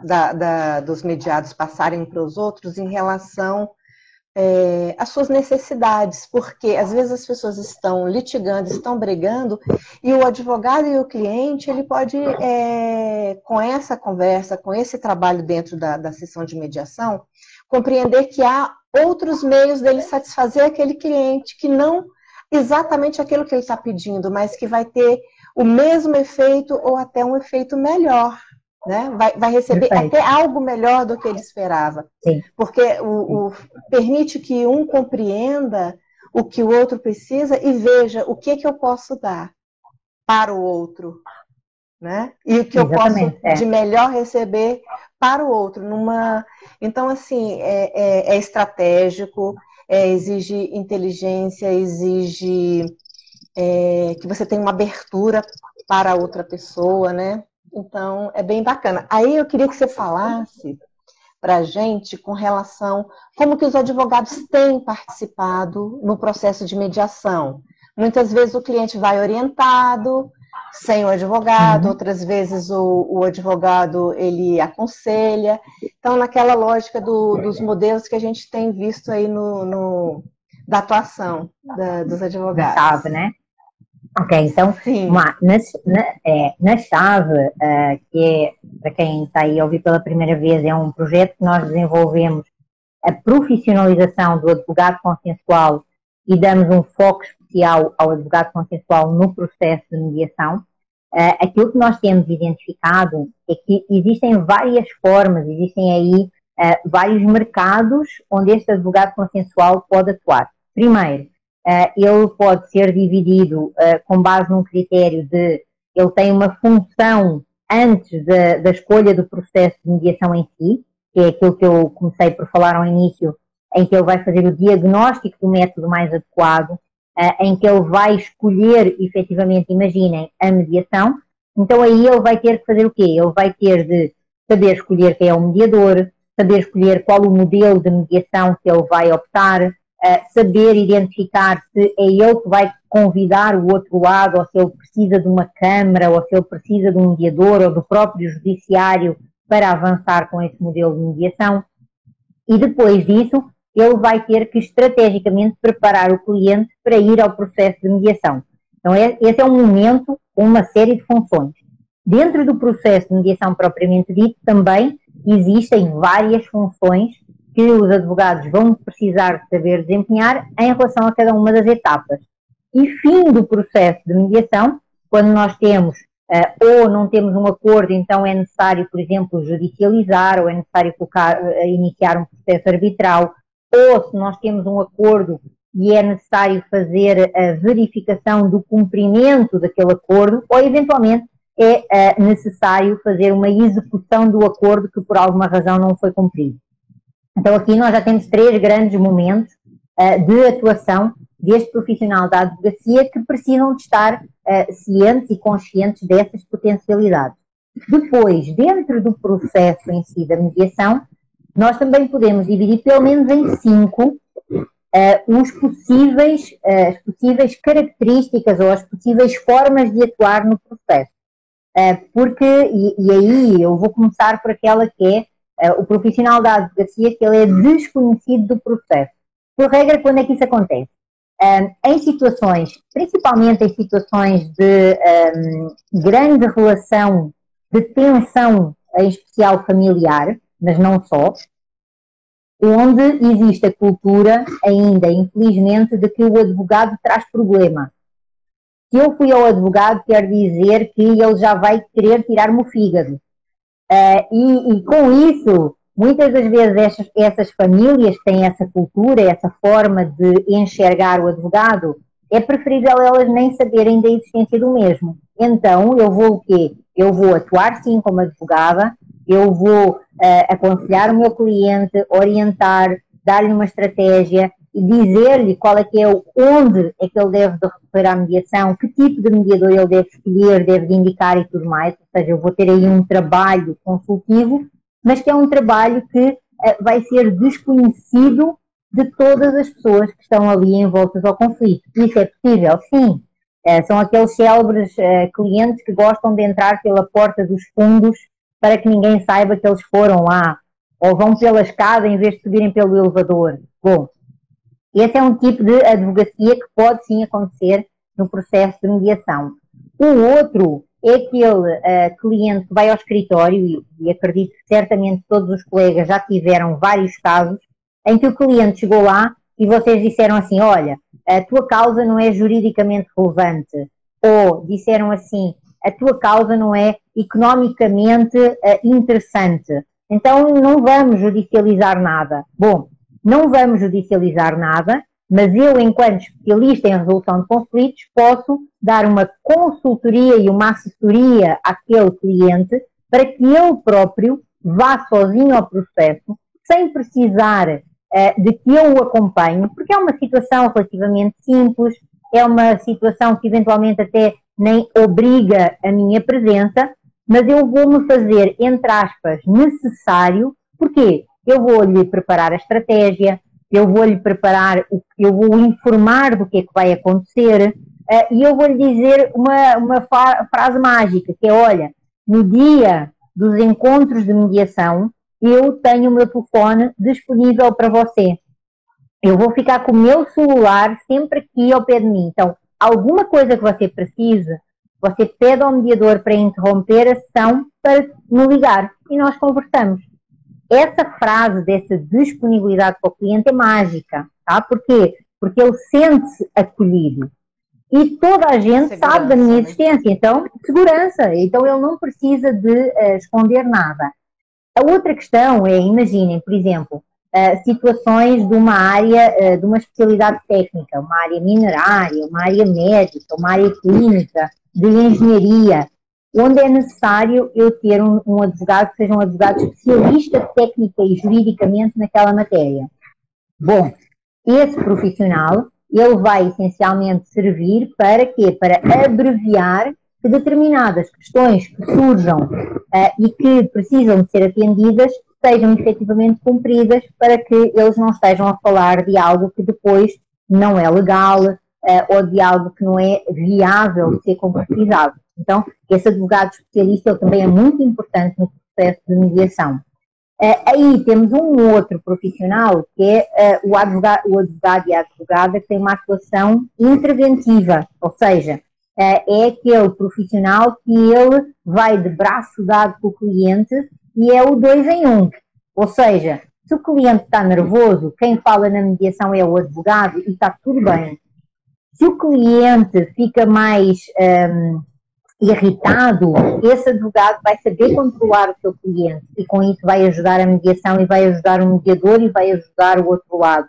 da, da, dos mediados passarem para os outros em relação é, às suas necessidades, porque às vezes as pessoas estão litigando, estão brigando, e o advogado e o cliente, ele pode, é, com essa conversa, com esse trabalho dentro da, da sessão de mediação, compreender que há outros meios dele satisfazer aquele cliente, que não exatamente aquilo que ele está pedindo, mas que vai ter o mesmo efeito ou até um efeito melhor. Né? Vai, vai receber Perfeito. até algo melhor do que ele esperava. Sim. Porque o, o, permite que um compreenda o que o outro precisa e veja o que, que eu posso dar para o outro. Né? E o que Exatamente, eu posso é. de melhor receber para o outro. Numa... Então, assim, é, é, é estratégico, é, exige inteligência, exige é, que você tenha uma abertura para outra pessoa, né? Então, é bem bacana. Aí eu queria que você falasse para a gente com relação como que os advogados têm participado no processo de mediação. Muitas vezes o cliente vai orientado, sem o advogado, uhum. outras vezes o, o, advogado ele aconselha. Então, naquela lógica do, dos modelos que a gente tem visto aí no, no da atuação da, dos advogados. Chave, né? Ok, então, uma, na, na, é, na chave, uh, que é, para quem está aí a ouvir pela primeira vez, é um projeto que nós desenvolvemos a profissionalização do advogado consensual e damos um foco especial ao advogado consensual no processo de mediação, uh, aquilo que nós temos identificado é que existem várias formas, existem aí uh, vários mercados onde este advogado consensual pode atuar. Primeiro, ele pode ser dividido com base num critério de ele tem uma função antes da, da escolha do processo de mediação em si, que é aquilo que eu comecei por falar ao início, em que ele vai fazer o diagnóstico do método mais adequado, uh, em que ele vai escolher efetivamente, imaginem, a mediação, então aí ele vai ter que fazer o quê? Ele vai ter de saber escolher quem é o mediador, saber escolher qual o modelo de mediação que ele vai optar, uh, saber identificar se é ele que vai convidar o outro lado, ou se ele precisa de uma câmara, ou se ele precisa de um mediador, ou do próprio judiciário para avançar com esse modelo de mediação. E depois disso, ele vai ter que estrategicamente preparar o cliente para ir ao processo de mediação. Então, é, esse é um momento com uma série de funções. Dentro do processo de mediação propriamente dito, também existem várias funções que os advogados vão precisar saber desempenhar em relação a cada uma das etapas. E fim do processo de mediação, quando nós temos uh, ou não temos um acordo, então é necessário, por exemplo, judicializar, ou é necessário colocar, uh, iniciar um processo arbitral, ou se nós temos um acordo e é necessário fazer a verificação do cumprimento daquele acordo, ou eventualmente é uh, necessário fazer uma execução do acordo que por alguma razão não foi cumprido. Então aqui nós já temos três grandes momentos uh, de atuação deste profissional da advocacia que precisam de estar uh, cientes e conscientes dessas potencialidades. Depois, dentro do processo em si da mediação, nós também podemos dividir pelo menos em cinco uh, os possíveis, uh, as possíveis características ou as possíveis formas de atuar no processo. Porque, e, e, aí eu vou começar por aquela que é o profissional da advocacia, que ele é desconhecido do processo. Por regra, quando é que isso acontece? em situações, principalmente em situações de um, grande relação de tensão, em especial familiar, mas não só, onde existe a cultura ainda, infelizmente, de que o advogado traz problema. Se eu fui ao advogado, quer dizer que ele já vai querer tirar-me o fígado. Uh, e, e, com isso, muitas das vezes essas, essas famílias têm essa cultura, essa forma de enxergar o advogado, é preferível elas nem saberem da existência do mesmo. Então, eu vou o quê? Eu vou atuar sim como advogada, eu vou uh, aconselhar o meu cliente, orientar, dar-lhe uma estratégia e dizer-lhe qual é que é o, onde é que ele deve recorrer à mediação, que tipo de mediador ele deve escolher, deve indicar e tudo mais. Ou seja, eu vou ter aí um trabalho consultivo, mas que é um trabalho que uh, vai ser desconhecido de todas as pessoas que estão ali envoltas ao conflito. Isso é possível? Sim. Uh, são aqueles célebres uh, clientes que gostam de entrar pela porta dos fundos para que ninguém saiba que eles foram lá, ou vão pela escada em vez de subirem pelo elevador. Bom, esse é um tipo de advocacia que pode sim acontecer no processo de mediação. O outro é aquele uh, cliente que vai ao escritório, e, e acredito que certamente todos os colegas já tiveram vários casos, em que o cliente chegou lá e vocês disseram assim: Olha, a tua causa não é juridicamente relevante. Ou disseram assim: A tua causa não é economicamente uh, interessante. Então não vamos judicializar nada. Bom, não vamos judicializar nada, mas eu, enquanto especialista em resolução de conflitos, posso dar uma consultoria e uma assessoria àquele cliente para que ele próprio vá sozinho ao processo, sem precisar uh, de que eu o acompanhe, porque é uma situação relativamente simples, é uma situação que eventualmente até nem obriga a minha presença, mas eu vou-me fazer, entre aspas, necessário, porque eu vou-lhe preparar a estratégia, eu vou-lhe preparar, eu vou informar do que é que vai acontecer, uh, e eu vou-lhe dizer uma, uma frase mágica, que é, olha, no dia dos encontros de mediação, eu tenho o meu telefone disponível para você. Eu vou ficar com o meu celular sempre aqui ao pé de mim. Então, alguma coisa que você precise, você pede ao mediador para interromper a sessão para me ligar e nós conversamos. Essa frase dessa disponibilidade para o cliente é mágica, tá? Porquê? Porque ele sente-se acolhido. E toda a gente segurança, sabe da minha né? existência, então, segurança. Então ele não precisa de uh, esconder nada. A outra questão é, imaginem, por exemplo, uh, situações de uma área, uh, de uma especialidade técnica, uma área minerária, uma área médica, uma área clínica, de engenharia, onde é necessário eu ter um, um advogado que seja um advogado especialista técnica e juridicamente naquela matéria. Bom, esse profissional, ele vai essencialmente servir para quê? Para abreviar que determinadas questões que surjam uh, e que precisam de ser atendidas sejam efetivamente cumpridas para que eles não estejam a falar de algo que depois não é legal uh, ou de algo que não é viável de ser concretizado. Então, esse advogado especialista ele também é muito importante no processo de mediação. Uh, aí temos um outro profissional que é uh, o, advogado, o advogado e a advogada que tem uma atuação interventiva, ou seja, uh, é aquele profissional que ele vai de braço dado com o cliente e é o dois em um. Ou seja, se o cliente está nervoso, quem fala na mediação é o advogado e está tudo bem. Se o cliente fica mais um, irritado, esse advogado vai saber controlar o seu cliente e com isso vai ajudar a mediação e vai ajudar o mediador e vai ajudar o outro lado.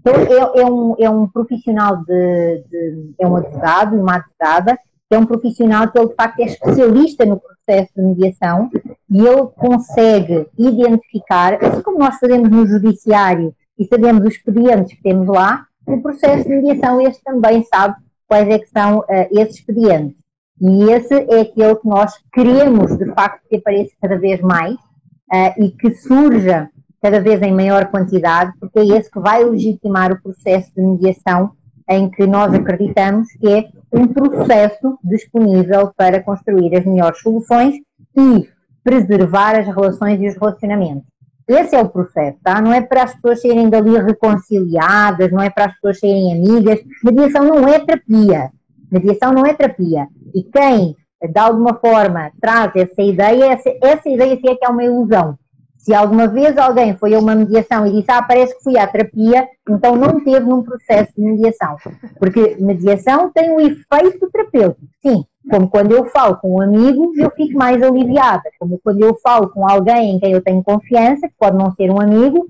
Então é, é um, é um profissional de, de, é um advogado, uma advogada, é um profissional que ele de facto é especialista no processo de mediação e ele consegue identificar, assim como nós fazemos no judiciário e sabemos os expedientes que temos lá, o processo de mediação, este também sabe quais é que são uh, esses expedientes. E esse é aquele que nós queremos, de facto, que apareça cada vez mais uh, e que surja cada vez em maior quantidade, porque é esse que vai legitimar o processo de mediação em que nós acreditamos que é um processo disponível para construir as melhores soluções e preservar as relações e os relacionamentos. Esse é o processo, tá? Não é para as pessoas serem dali reconciliadas, não é para as pessoas serem amigas. Mediação não é terapia. Mediação não é terapia. E quem, de alguma forma, traz essa ideia, essa, essa ideia sim é que é uma ilusão. Se alguma vez alguém foi a uma mediação e disse, ah, parece que fui à terapia, então não teve num processo de mediação. Porque mediação tem um efeito terapêutico, sim. Como quando eu falo com um amigo, eu fico mais aliviada. Como quando eu falo com alguém em quem eu tenho confiança, que pode não ser um amigo,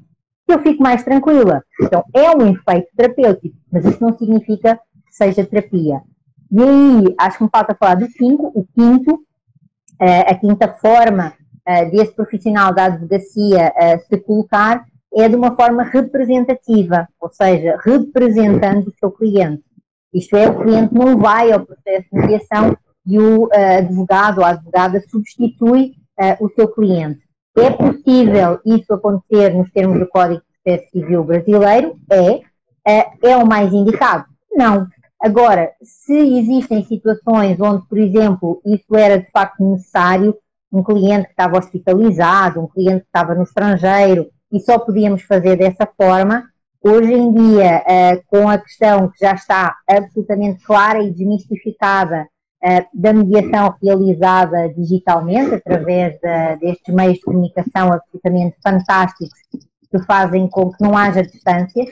eu fico mais tranquila. Então, é um efeito terapêutico, mas isso não significa que seja terapia. E aí, acho que falta falar do quinto. O quinto, eh, a quinta forma eh, desse profissional da advocacia eh, se colocar é de uma forma representativa, ou seja, representando o seu cliente. Isto é, o cliente não vai ao processo de mediação e o uh, advogado ou a advogada substitui uh, o seu cliente. É possível isso acontecer nos termos do Código de Processo Civil brasileiro? É. Uh, é o mais indicado? Não. Agora, se existem situações onde, por exemplo, isso era de facto necessário, um cliente que estava hospitalizado, um cliente que estava no estrangeiro, e só podíamos fazer dessa forma. Hoje em dia, uh, com a questão que já está absolutamente clara e desmistificada uh, da mediação realizada digitalmente, através de, destes meios de comunicação absolutamente fantásticos, que fazem com que não haja distâncias,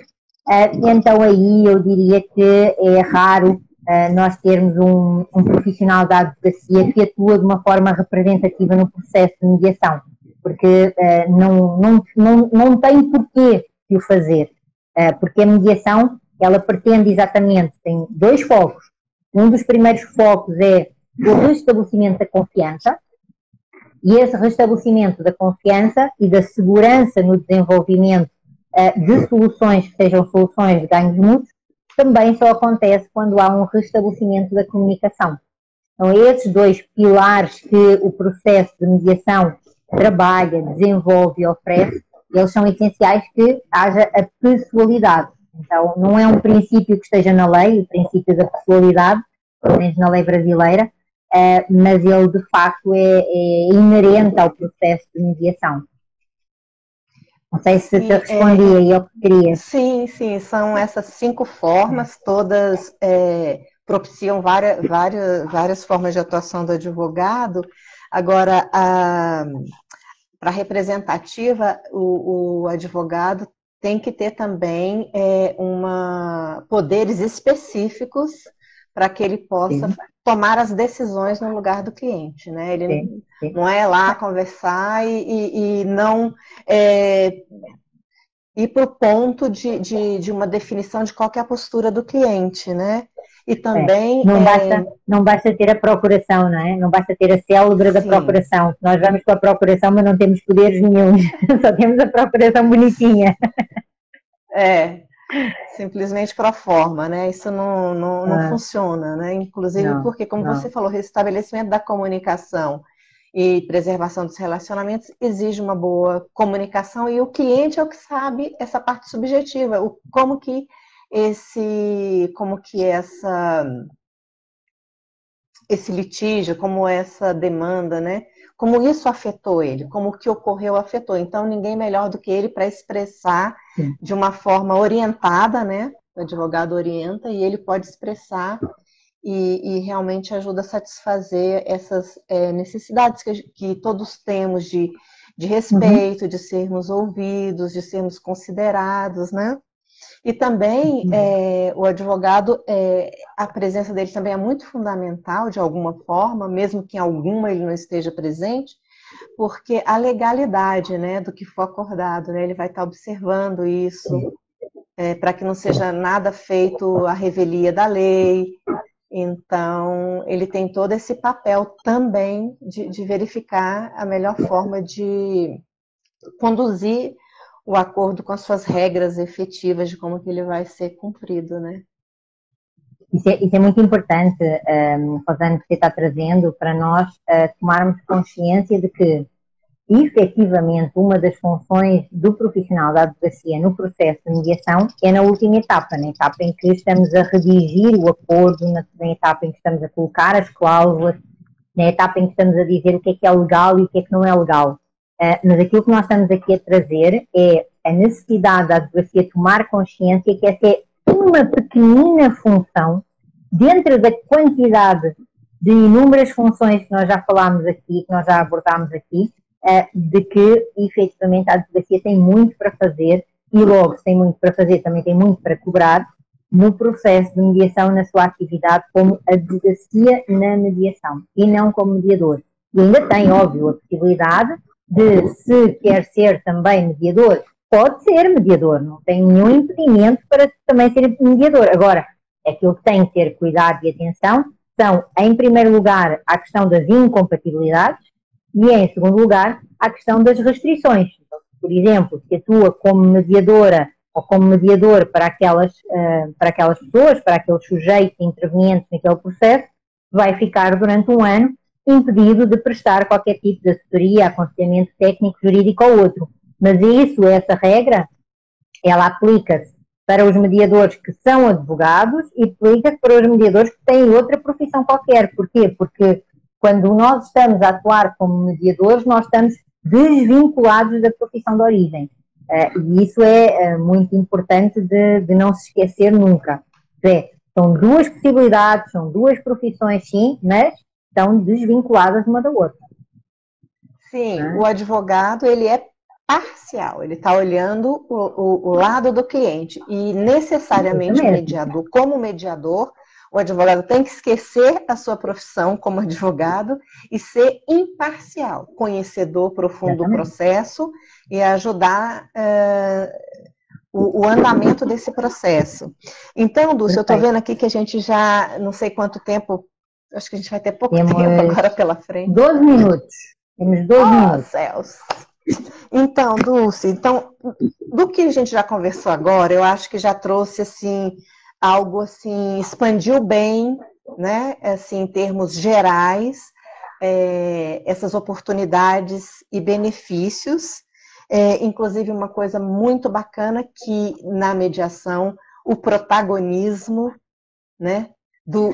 uh, então aí eu diria que é raro uh, nós termos um, um, profissional da advocacia que atua de uma forma representativa no processo de mediação, porque uh, não, não, não, não tem porquê de o fazer, porque a mediação ela pretende exatamente, tem dois focos. Um dos primeiros focos é o restabelecimento da confiança, e esse restabelecimento da confiança e da segurança no desenvolvimento de soluções que sejam soluções de ganhos mútuos também só acontece quando há um restabelecimento da comunicação. Então, esses dois pilares que o processo de mediação trabalha, desenvolve e oferece, eles são essenciais que haja a pessoalidade. Então, não é um princípio que esteja na lei, o princípio da pessoalidade, pelo menos na lei brasileira, eh, mas ele de facto é, é inerente ao processo de mediação. Não sei se te respondia e é, eu queria. Sim, sim, são essas cinco formas, todas é, propiciam várias, várias, várias formas de atuação do advogado. Agora, para representativa, o, o, advogado tem que ter também é, uma, poderes específicos para que ele possa sim. tomar as decisões no lugar do cliente, né? Ele sim, sim. não é lá conversar e, e, e não é, ir para o ponto de, de, de, uma definição de qual é a postura do cliente, né? E também. É, não, é... Basta, não basta ter a procuração, não é? Não basta ter a célula da procuração. Nós vamos com a procuração, mas não temos poderes nenhum, [LAUGHS] só temos a procuração bonitinha. É, simplesmente para a forma, né? Isso não, não, não ah. funciona, né? Inclusive não, porque, como não. você falou, restabelecimento da comunicação e preservação dos relacionamentos exige uma boa comunicação e o cliente é o que sabe essa parte subjetiva, o, como que esse, como que essa esse litígio, como essa demanda, né? como isso afetou ele, como o que ocorreu afetou. Então, ninguém melhor do que ele para expressar. De uma forma orientada, né? O advogado orienta e ele pode expressar e, e realmente ajuda a satisfazer essas é, necessidades que, que, todos temos de, de respeito, uhum. de sermos ouvidos, de sermos considerados, né? E também uhum. é, o advogado, é, a presença dele também é muito fundamental, de alguma forma, mesmo que em alguma ele não esteja presente, porque a legalidade né, do que for acordado, né, ele vai estar observando isso, é, para que não seja nada feito à revelia da lei. Então, ele tem todo esse papel também de, de verificar a melhor forma de conduzir o acordo com as suas regras efetivas de como que ele vai ser cumprido, né? Isso é, isso é muito importante, um, Rosane, que você está trazendo para nós uh, tomarmos consciência de que efetivamente uma das funções do profissional da advocacia no processo de mediação é na última etapa, na etapa em que estamos a redigir o acordo, na, na etapa em que estamos a colocar as cláusulas, na etapa em que estamos a dizer o que é que é legal e o que é que não é legal. Uh, mas aquilo que nós estamos aqui a trazer é a necessidade da advocacia tomar consciência que essa é uma pequenina função dentro da quantidade de inúmeras funções que nós já falámos aqui, que nós já abordámos aqui, eh, de que efetivamente a advocacia tem muito para fazer e logo se tem muito para fazer, também tem muito para cobrar no processo de mediação na sua atividade como advocacia na mediação e não como mediador. E ainda tem, óbvio, a possibilidade de, se quer ser também mediador, pode ser mediador, não tem nenhum impedimento para também ser mediador. Agora, aquilo que tem que ter cuidado e atenção são, em primeiro lugar, a questão das incompatibilidades, e, em segundo lugar, a questão das restrições. Então, por exemplo, se atua como mediadora ou como mediador para aquelas, uh, para aquelas pessoas, para aqueles sujeitos intervenientes naquele processo, vai ficar durante um ano impedido de prestar qualquer tipo de assessoria, aconselhamento técnico, jurídico ou outro. Mas isso, essa regra, ela aplica-se para os mediadores que são advogados e aplica-se para os mediadores que têm outra profissão qualquer. Porquê? Porque quando nós estamos a atuar como mediadores, nós estamos desvinculados da profissão de origem. Uh, e isso é uh, muito importante de, de, não se esquecer nunca. É, são duas possibilidades, são duas profissões, sim, mas estão desvinculadas uma da outra. Sim, o advogado ele é parcial, ele está olhando o, o, o, lado do cliente e necessariamente o mediador, como mediador, o advogado tem que esquecer a sua profissão como advogado e ser imparcial, conhecedor profundo do processo e ajudar uh, o, o, andamento desse processo. Então, Dulce, eu estou vendo aqui que a gente já, não sei quanto tempo, acho que a gente vai ter pouco Temos tempo agora pela frente. 12 minutos. Temos 12 oh, minutos. céus. Então, Dulce, então, do que a gente já conversou agora, eu acho que já trouxe, assim, algo assim, expandiu bem, né, assim, em termos gerais, é, essas oportunidades e benefícios. É, inclusive, uma coisa muito bacana que na mediação o protagonismo, né, do,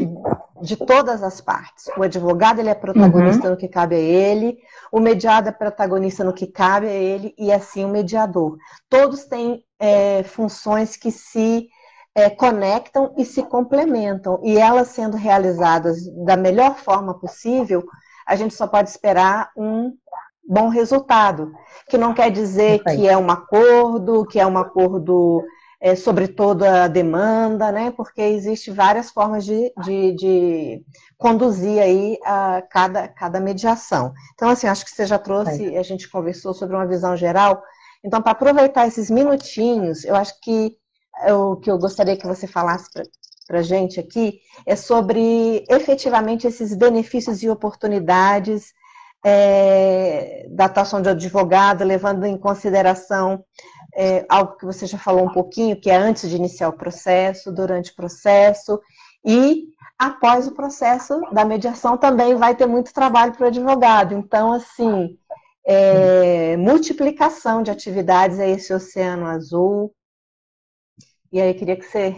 de todas as partes. O advogado ele é protagonista uhum. no que cabe a ele, o mediado é protagonista no que cabe a ele e assim o mediador. Todos têm é, funções que se é, conectam e se complementam. E elas sendo realizadas da melhor forma possível, a gente só pode esperar um bom resultado. Que não quer dizer que é um acordo, que é um acordo é, sobre toda a demanda, né? Porque existe várias formas de, de, de conduzir aí a cada, cada mediação. Então, assim, acho que você já trouxe, a gente conversou sobre uma visão geral. Então, para aproveitar esses minutinhos, eu acho que o que eu gostaria que você falasse para a gente aqui é sobre efetivamente esses benefícios e oportunidades é, da atuação de advogado, levando em consideração é, algo que você já falou um pouquinho, que é antes de iniciar o processo, durante o processo e após o processo da mediação também vai ter muito trabalho para o advogado. Então, assim, é, multiplicação de atividades é esse oceano azul, e aí queria que você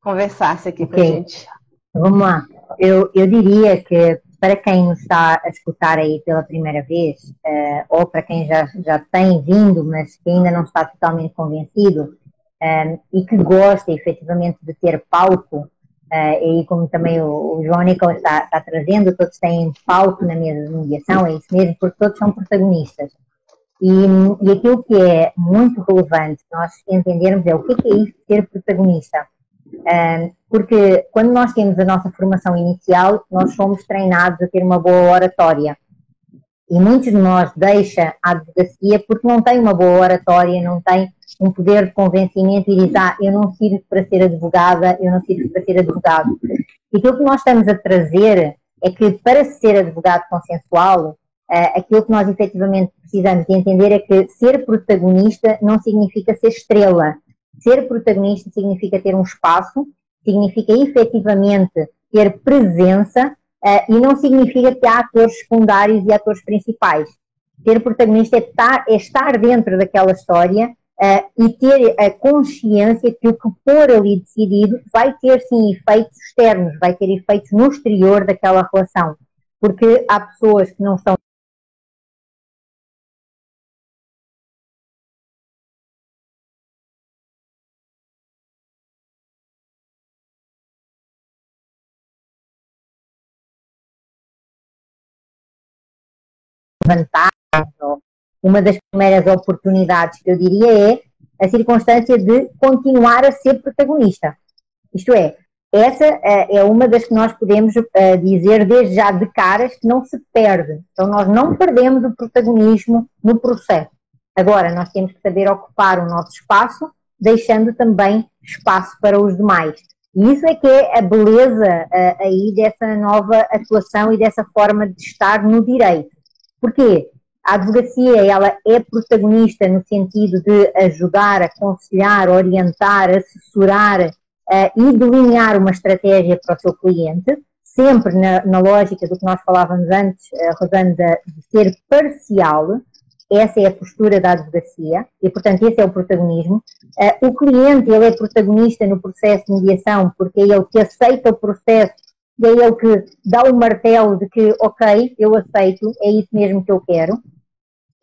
conversasse aqui okay. com a gente. Vamos lá. Eu, eu diria que para quem nos está a escutar aí pela primeira vez, uh, ou para quem já, já tem vindo, mas que ainda não está totalmente convencido, um, eh, e que gosta efetivamente de ter palco, uh, e como também o, o João Nicolas está, está, trazendo, todos têm palco na mesa de mediação, é isso mesmo, porque todos são protagonistas. E, e aquilo que é muito relevante nós entendermos é o que é, isso de ser protagonista. Porque quando nós temos a nossa formação inicial, nós somos treinados a ter uma boa oratória. E muitos de nós deixam a advocacia porque não têm uma boa oratória, não têm um poder de convencimento e diz, ah, eu não sirvo para ser advogada, eu não sirvo para ser advogado. E aquilo que nós estamos a trazer é que para ser advogado consensual, Uh, aquilo que nós efetivamente precisamos de entender é que ser protagonista não significa ser estrela. Ser protagonista significa ter um espaço, significa efetivamente ter presença uh, e não significa que há atores secundários e atores principais. Ter protagonista é estar, é estar dentro daquela história uh, e ter a consciência que o que for ali decidido vai ter sim efeitos externos, vai ter efeitos no exterior daquela relação. Porque há pessoas que não estão vantagem, uma das primeiras oportunidades que eu diria é a circunstância de continuar a ser protagonista. Isto é, essa eh, é uma das que nós podemos eh, dizer desde já de caras que não se perde. Então nós não perdemos o protagonismo no processo. Agora nós temos que saber ocupar o nosso espaço, deixando também espaço para os demais. E isso é que é a beleza eh, aí dessa nova atuação e dessa forma de estar no direito. Porquê? A advocacia ela é protagonista no sentido de ajudar, aconselhar, orientar, assessorar uh, e delinear uma estratégia para o seu cliente, sempre na, na lógica do que nós falávamos antes, uh, Rosana, de ser parcial. Essa é a postura da advocacia e, portanto, esse é o protagonismo. Uh, o cliente ele é protagonista no processo de mediação porque é ele que aceita o processo e é ele que dá o martelo de que, ok, eu aceito, é isso mesmo que eu quero.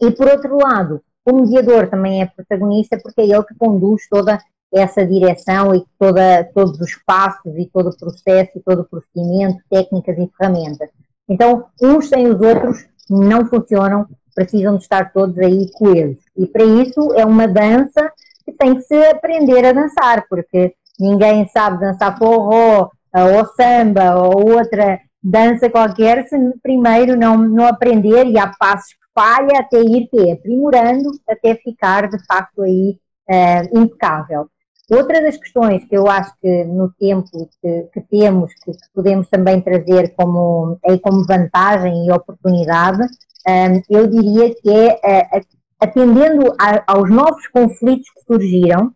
E por outro lado, o mediador também é protagonista porque é ele que conduz toda essa direção e toda, todos os passos e todo o processo e todo o procedimento, técnicas e ferramentas. Então, uns sem os outros não funcionam, precisam de estar todos aí coesos. E para isso é uma dança que tem que se aprender a dançar, porque ninguém sabe dançar forró, ou samba, ou outra dança qualquer, se primeiro não, não aprender e há passos que falha até ir que aprimorando até ficar de facto aí uh, impecável. Outra das questões que eu acho que no tempo que, que temos, que, que, podemos também trazer como, aí como vantagem e oportunidade, um, eh, eu diria que é uh, atendendo a, aos novos conflitos que surgiram,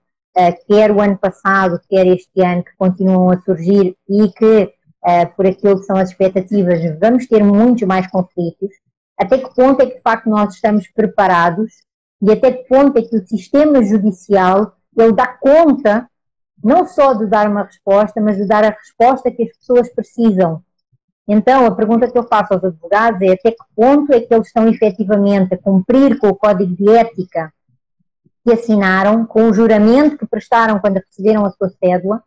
quer o ano passado, quer este ano, que continuam a surgir e que, uh, por aquilo que são as expectativas, vamos ter muitos mais conflitos. Até que ponto é que, de facto, nós estamos preparados e até que ponto é que o sistema judicial ele dá conta não só de dar uma resposta, mas de dar a resposta que as pessoas precisam. Então, a pergunta que eu faço aos advogados é até que ponto é que eles estão efetivamente a cumprir com o código de ética que assinaram, com o juramento que prestaram quando receberam a sua cédula,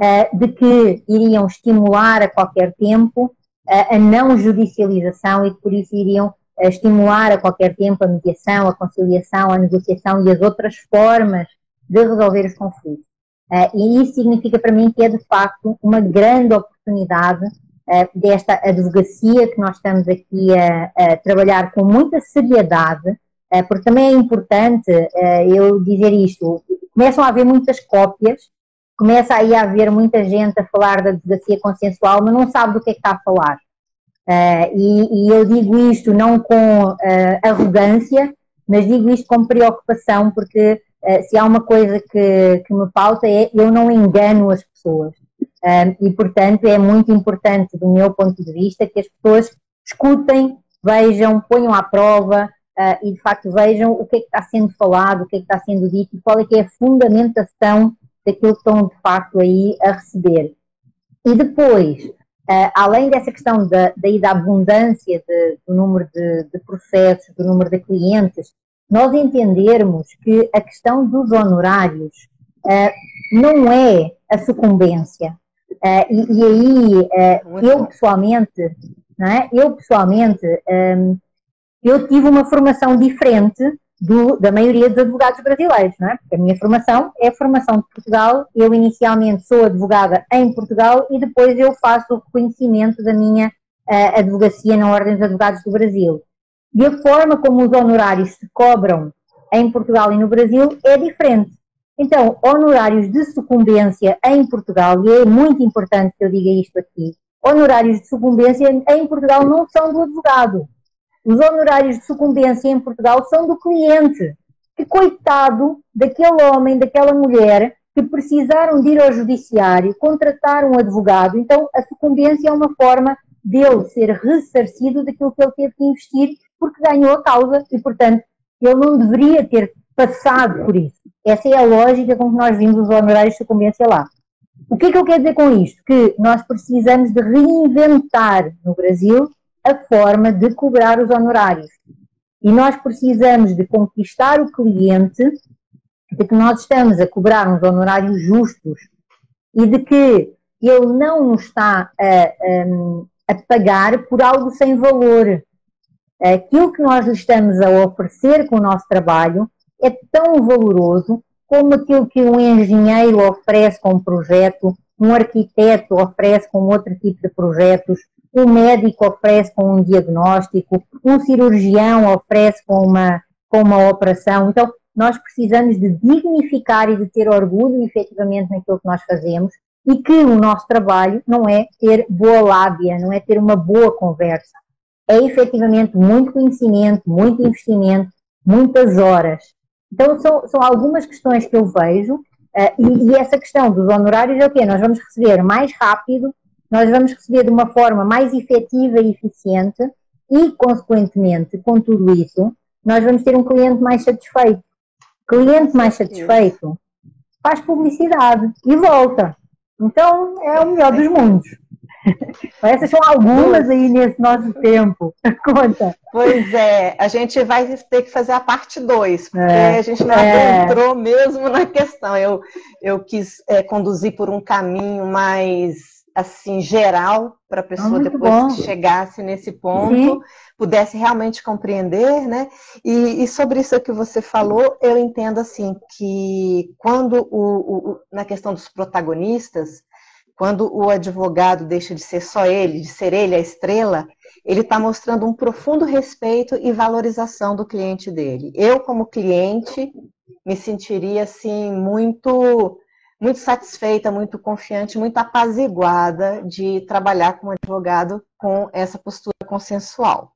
uh, de que iriam estimular a qualquer tempo uh, a não judicialização e que por isso iriam uh, estimular a qualquer tempo a mediação, a conciliação, a negociação e as outras formas de resolver os conflitos. e isso significa para mim que é de facto uma grande oportunidade desta advocacia que nós estamos aqui a, a trabalhar com muita seriedade, eh, porque também é importante eh, eu dizer isto. Começam a haver muitas cópias, começa aí a haver muita gente a falar da advocacia consensual, mas não sabe do que é que está a falar. Eh, e eu digo isto não com arrogância, mas digo isto com preocupação, porque se há uma coisa que, que me falta é eu não engano as pessoas. e, portanto, é muito importante, do meu ponto de vista, que as pessoas escutem, vejam, ponham à prova, uh, e de facto vejam o que é que está sendo falado, o que é que está sendo dito e qual é que é a fundamentação daquilo que estão de facto aí a receber. E depois, uh, além dessa questão da, daí da abundância de, do número de, de processos, do número de clientes, nós entendermos que a questão dos honorários uh, não é a sucumbência. Uh, e, e, aí, uh, eu pessoalmente, não é? eu pessoalmente um, eu tive uma formação diferente do, da maioria dos advogados brasileiros, não é? Porque a minha formação é a formação de Portugal. Eu inicialmente sou advogada em Portugal e depois eu faço o reconhecimento da minha uh, advocacia na Ordem dos Advogados do Brasil. E a forma como os honorários se cobram em Portugal e no Brasil é diferente. Então, honorários de sucumbência em Portugal, e é muito importante que eu diga isto aqui, honorários de sucumbência em Portugal não são do advogado, Os honorários de sucumbência em Portugal são do cliente. Que coitado daquele homem, daquela mulher que precisaram de ir ao judiciário, contratar um advogado. Então, a sucumbência é uma forma dele ser ressarcido daquilo que ele teve que investir porque ganhou a causa e, portanto, ele não deveria ter passado por isso. Essa é a lógica com que nós vimos os honorários de sucumbência lá. O que é que eu quero dizer com isto? Que nós precisamos de reinventar no Brasil a forma de cobrar os honorários. E nós precisamos de conquistar o cliente de que nós estamos a cobrar uns honorários justos e de que ele não nos está a, a, a pagar por algo sem valor. Aquilo que nós lhe estamos a oferecer com o nosso trabalho é tão valoroso como aquilo que um engenheiro oferece com um projeto, um arquiteto oferece com outro tipo de projetos, um médico oferece com um diagnóstico, um cirurgião oferece com uma, com uma operação. Então, nós precisamos de dignificar e de ter orgulho efetivamente naquilo que nós fazemos e que o nosso trabalho não é ter boa lábia, não é ter uma boa conversa. É efetivamente muito conhecimento, muito investimento, muitas horas. Então, são, são algumas questões que eu vejo, uh, e, e, essa questão dos honorários é o quê? Nós vamos receber mais rápido, nós vamos receber de uma forma mais efetiva e eficiente, e, consequentemente, com tudo isso, nós vamos ter um cliente mais satisfeito. Cliente mais satisfeito faz publicidade e volta. Então, é o melhor dos mundos. [LAUGHS] Essas são algumas aí nesse nosso tempo. [LAUGHS] Conta. Pois é, a gente vai ter que fazer a parte 2, porque é, a gente não é. entrou mesmo na questão. Eu, eu quis é, conduzir por um caminho mais assim geral para a pessoa ah, depois bom. que chegasse nesse ponto pudesse realmente compreender, né? E, e, sobre isso que você falou, eu entendo assim que quando o, o, na questão dos protagonistas quando o advogado deixa de ser só ele, de ser ele a estrela, ele está mostrando um profundo respeito e valorização do cliente dele. Eu, como cliente, me sentiria assim muito muito satisfeita, muito confiante, muito apaziguada de trabalhar com um advogado com essa postura consensual.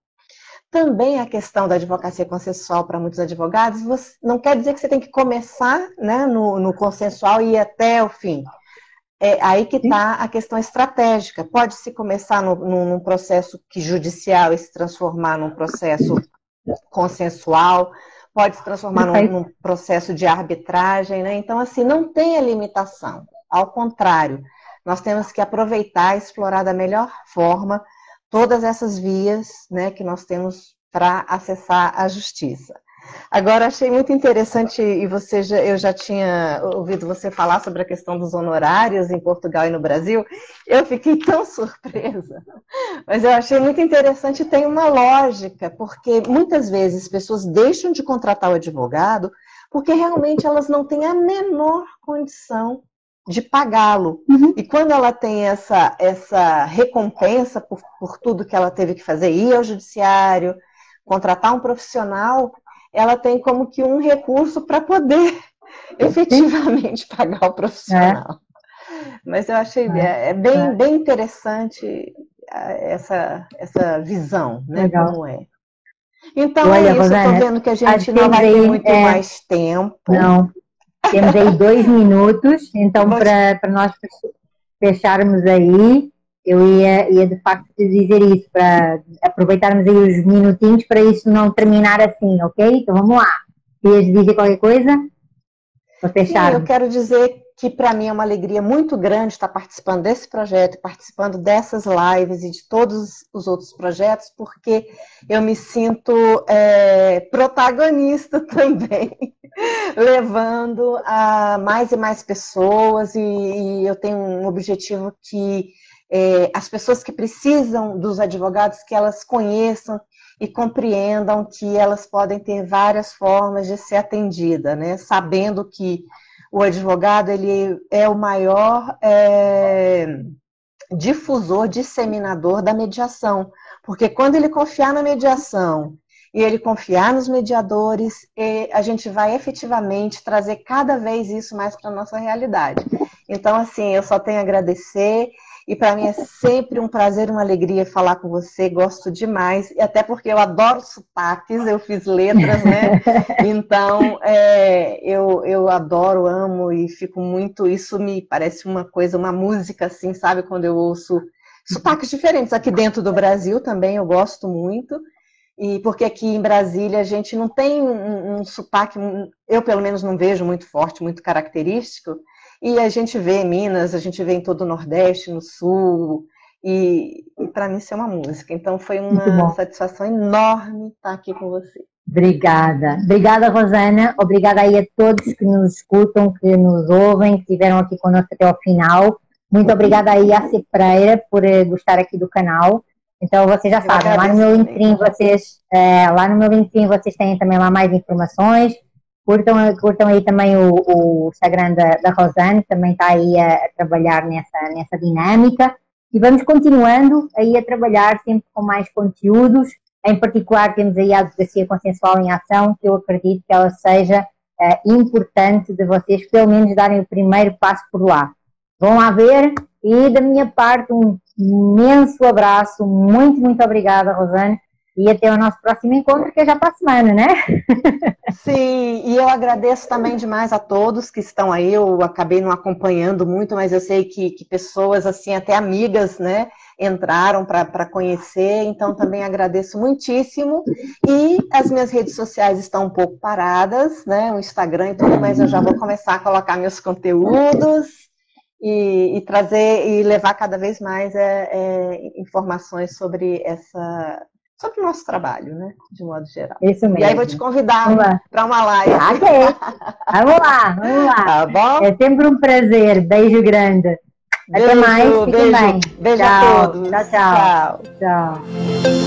Também a questão da advocacia consensual para muitos advogados não quer dizer que você tem que começar né, no, no consensual e ir até o fim. É aí que está a questão estratégica. Pode-se começar no, no, num processo que judicial e se transformar num processo consensual, pode se transformar num, num, processo de arbitragem, né? Então, assim, não tem a limitação. Ao contrário, nós temos que aproveitar e explorar da melhor forma todas essas vias né, que nós temos para acessar a justiça. Agora, achei muito interessante, e você já, eu já tinha ouvido você falar sobre a questão dos honorários em Portugal e no Brasil. Eu fiquei [LAUGHS] tão surpresa, mas eu achei muito interessante e tem uma lógica, porque muitas vezes pessoas deixam de contratar o advogado porque realmente elas não têm a menor condição de pagá-lo. Uhum. E quando ela tem essa, essa recompensa por, por tudo que ela teve que fazer, ir ao judiciário, contratar um profissional, ela tem como que um recurso para poder [LAUGHS] [LAUGHS] efetivamente pagar o profissional. É. Mas eu achei é, é bem, é. bem interessante essa, essa visão, né? Legal. Como é. Então Olha, é isso, Rosana, eu tô vendo que a gente não vai ter muito é... mais tempo. Não. Temos aí dois [LAUGHS] minutos, então para nós fecharmos aí, eu ia, ia de facto dizer isso, para aproveitarmos aí os minutinhos para isso não terminar assim, ok? Então vamos lá. Querias dizer qualquer coisa? Para fechar. Eu quero dizer que para mim é uma alegria muito grande estar participando desse projeto, participando dessas lives e de todos os outros projetos, porque eu me sinto é, protagonista [LAUGHS] também, levando a mais e mais pessoas, e, e eu tenho um objetivo que é, as pessoas que precisam dos advogados, que elas conheçam e compreendam que elas podem ter várias formas de ser atendida, né? Sabendo que o advogado ele é o maior é, difusor, disseminador da mediação, porque quando ele confiar na mediação e ele confiar nos mediadores, a gente vai efetivamente trazer cada vez isso mais para nossa realidade. Então, assim, eu só tenho a agradecer E para mim é sempre um prazer, uma alegria falar com você. Gosto demais, e até porque eu adoro sotaques, eu fiz letras, né? [LAUGHS] Então, é, eu, eu adoro, amo e fico muito. Isso me parece uma coisa, uma música, assim, sabe? Quando eu ouço sotaques diferentes. Aqui dentro do Brasil também eu gosto muito. E porque aqui em Brasília a gente não tem um, um sotaque, eu pelo menos não vejo muito forte, muito característico. E a gente vê em Minas, a gente vê em todo o Nordeste, no Sul, e, e para mim isso é uma música. Então foi uma satisfação enorme estar aqui com você. Obrigada. Obrigada, Rosana. Obrigada aí a todos que nos escutam, que nos ouvem, que estiveram aqui conosco até ao final. Muito obrigada aí a C. Pereira por eh, gostar aqui do canal. Então vocês já sabem, lá no meu LinkedIn vocês, é, lá no meu LinkedIn vocês têm também lá mais informações. Curtam, curtam aí também o, o Instagram da, da Rosane, que também está aí a, a, trabalhar nessa, nessa dinâmica. E vamos continuando aí a trabalhar sempre com mais conteúdos. Em particular, temos aí a advocacia consensual em ação, que eu acredito que ela seja é, importante de vocês, pelo menos, darem o primeiro passo por lá. Vão lá ver e, da minha parte, um imenso abraço. Muito, muito obrigada, Rosane e até o nosso próximo encontro, que é já a semana, né? [LAUGHS] Sim, e eu agradeço também demais a todos que estão aí. Eu acabei não acompanhando muito, mas eu sei que, que pessoas, assim, até amigas, né, entraram para conhecer, então também agradeço muitíssimo. E as minhas redes sociais estão um pouco paradas, né? O Instagram e tudo, mas eu já vou começar a colocar meus conteúdos. E, e, trazer e levar cada vez mais é, é, informações sobre essa sobre o nosso trabalho, né? De modo geral. Isso mesmo. E aí vou te convidar para uma live. Ok. vamos lá, vamos lá. Tá bom? É sempre um prazer. Beijo grande. Beijo, Até mais. Fiquem beijo, bem. Beijo tchau. a todos. tchau. Tchau. tchau. tchau.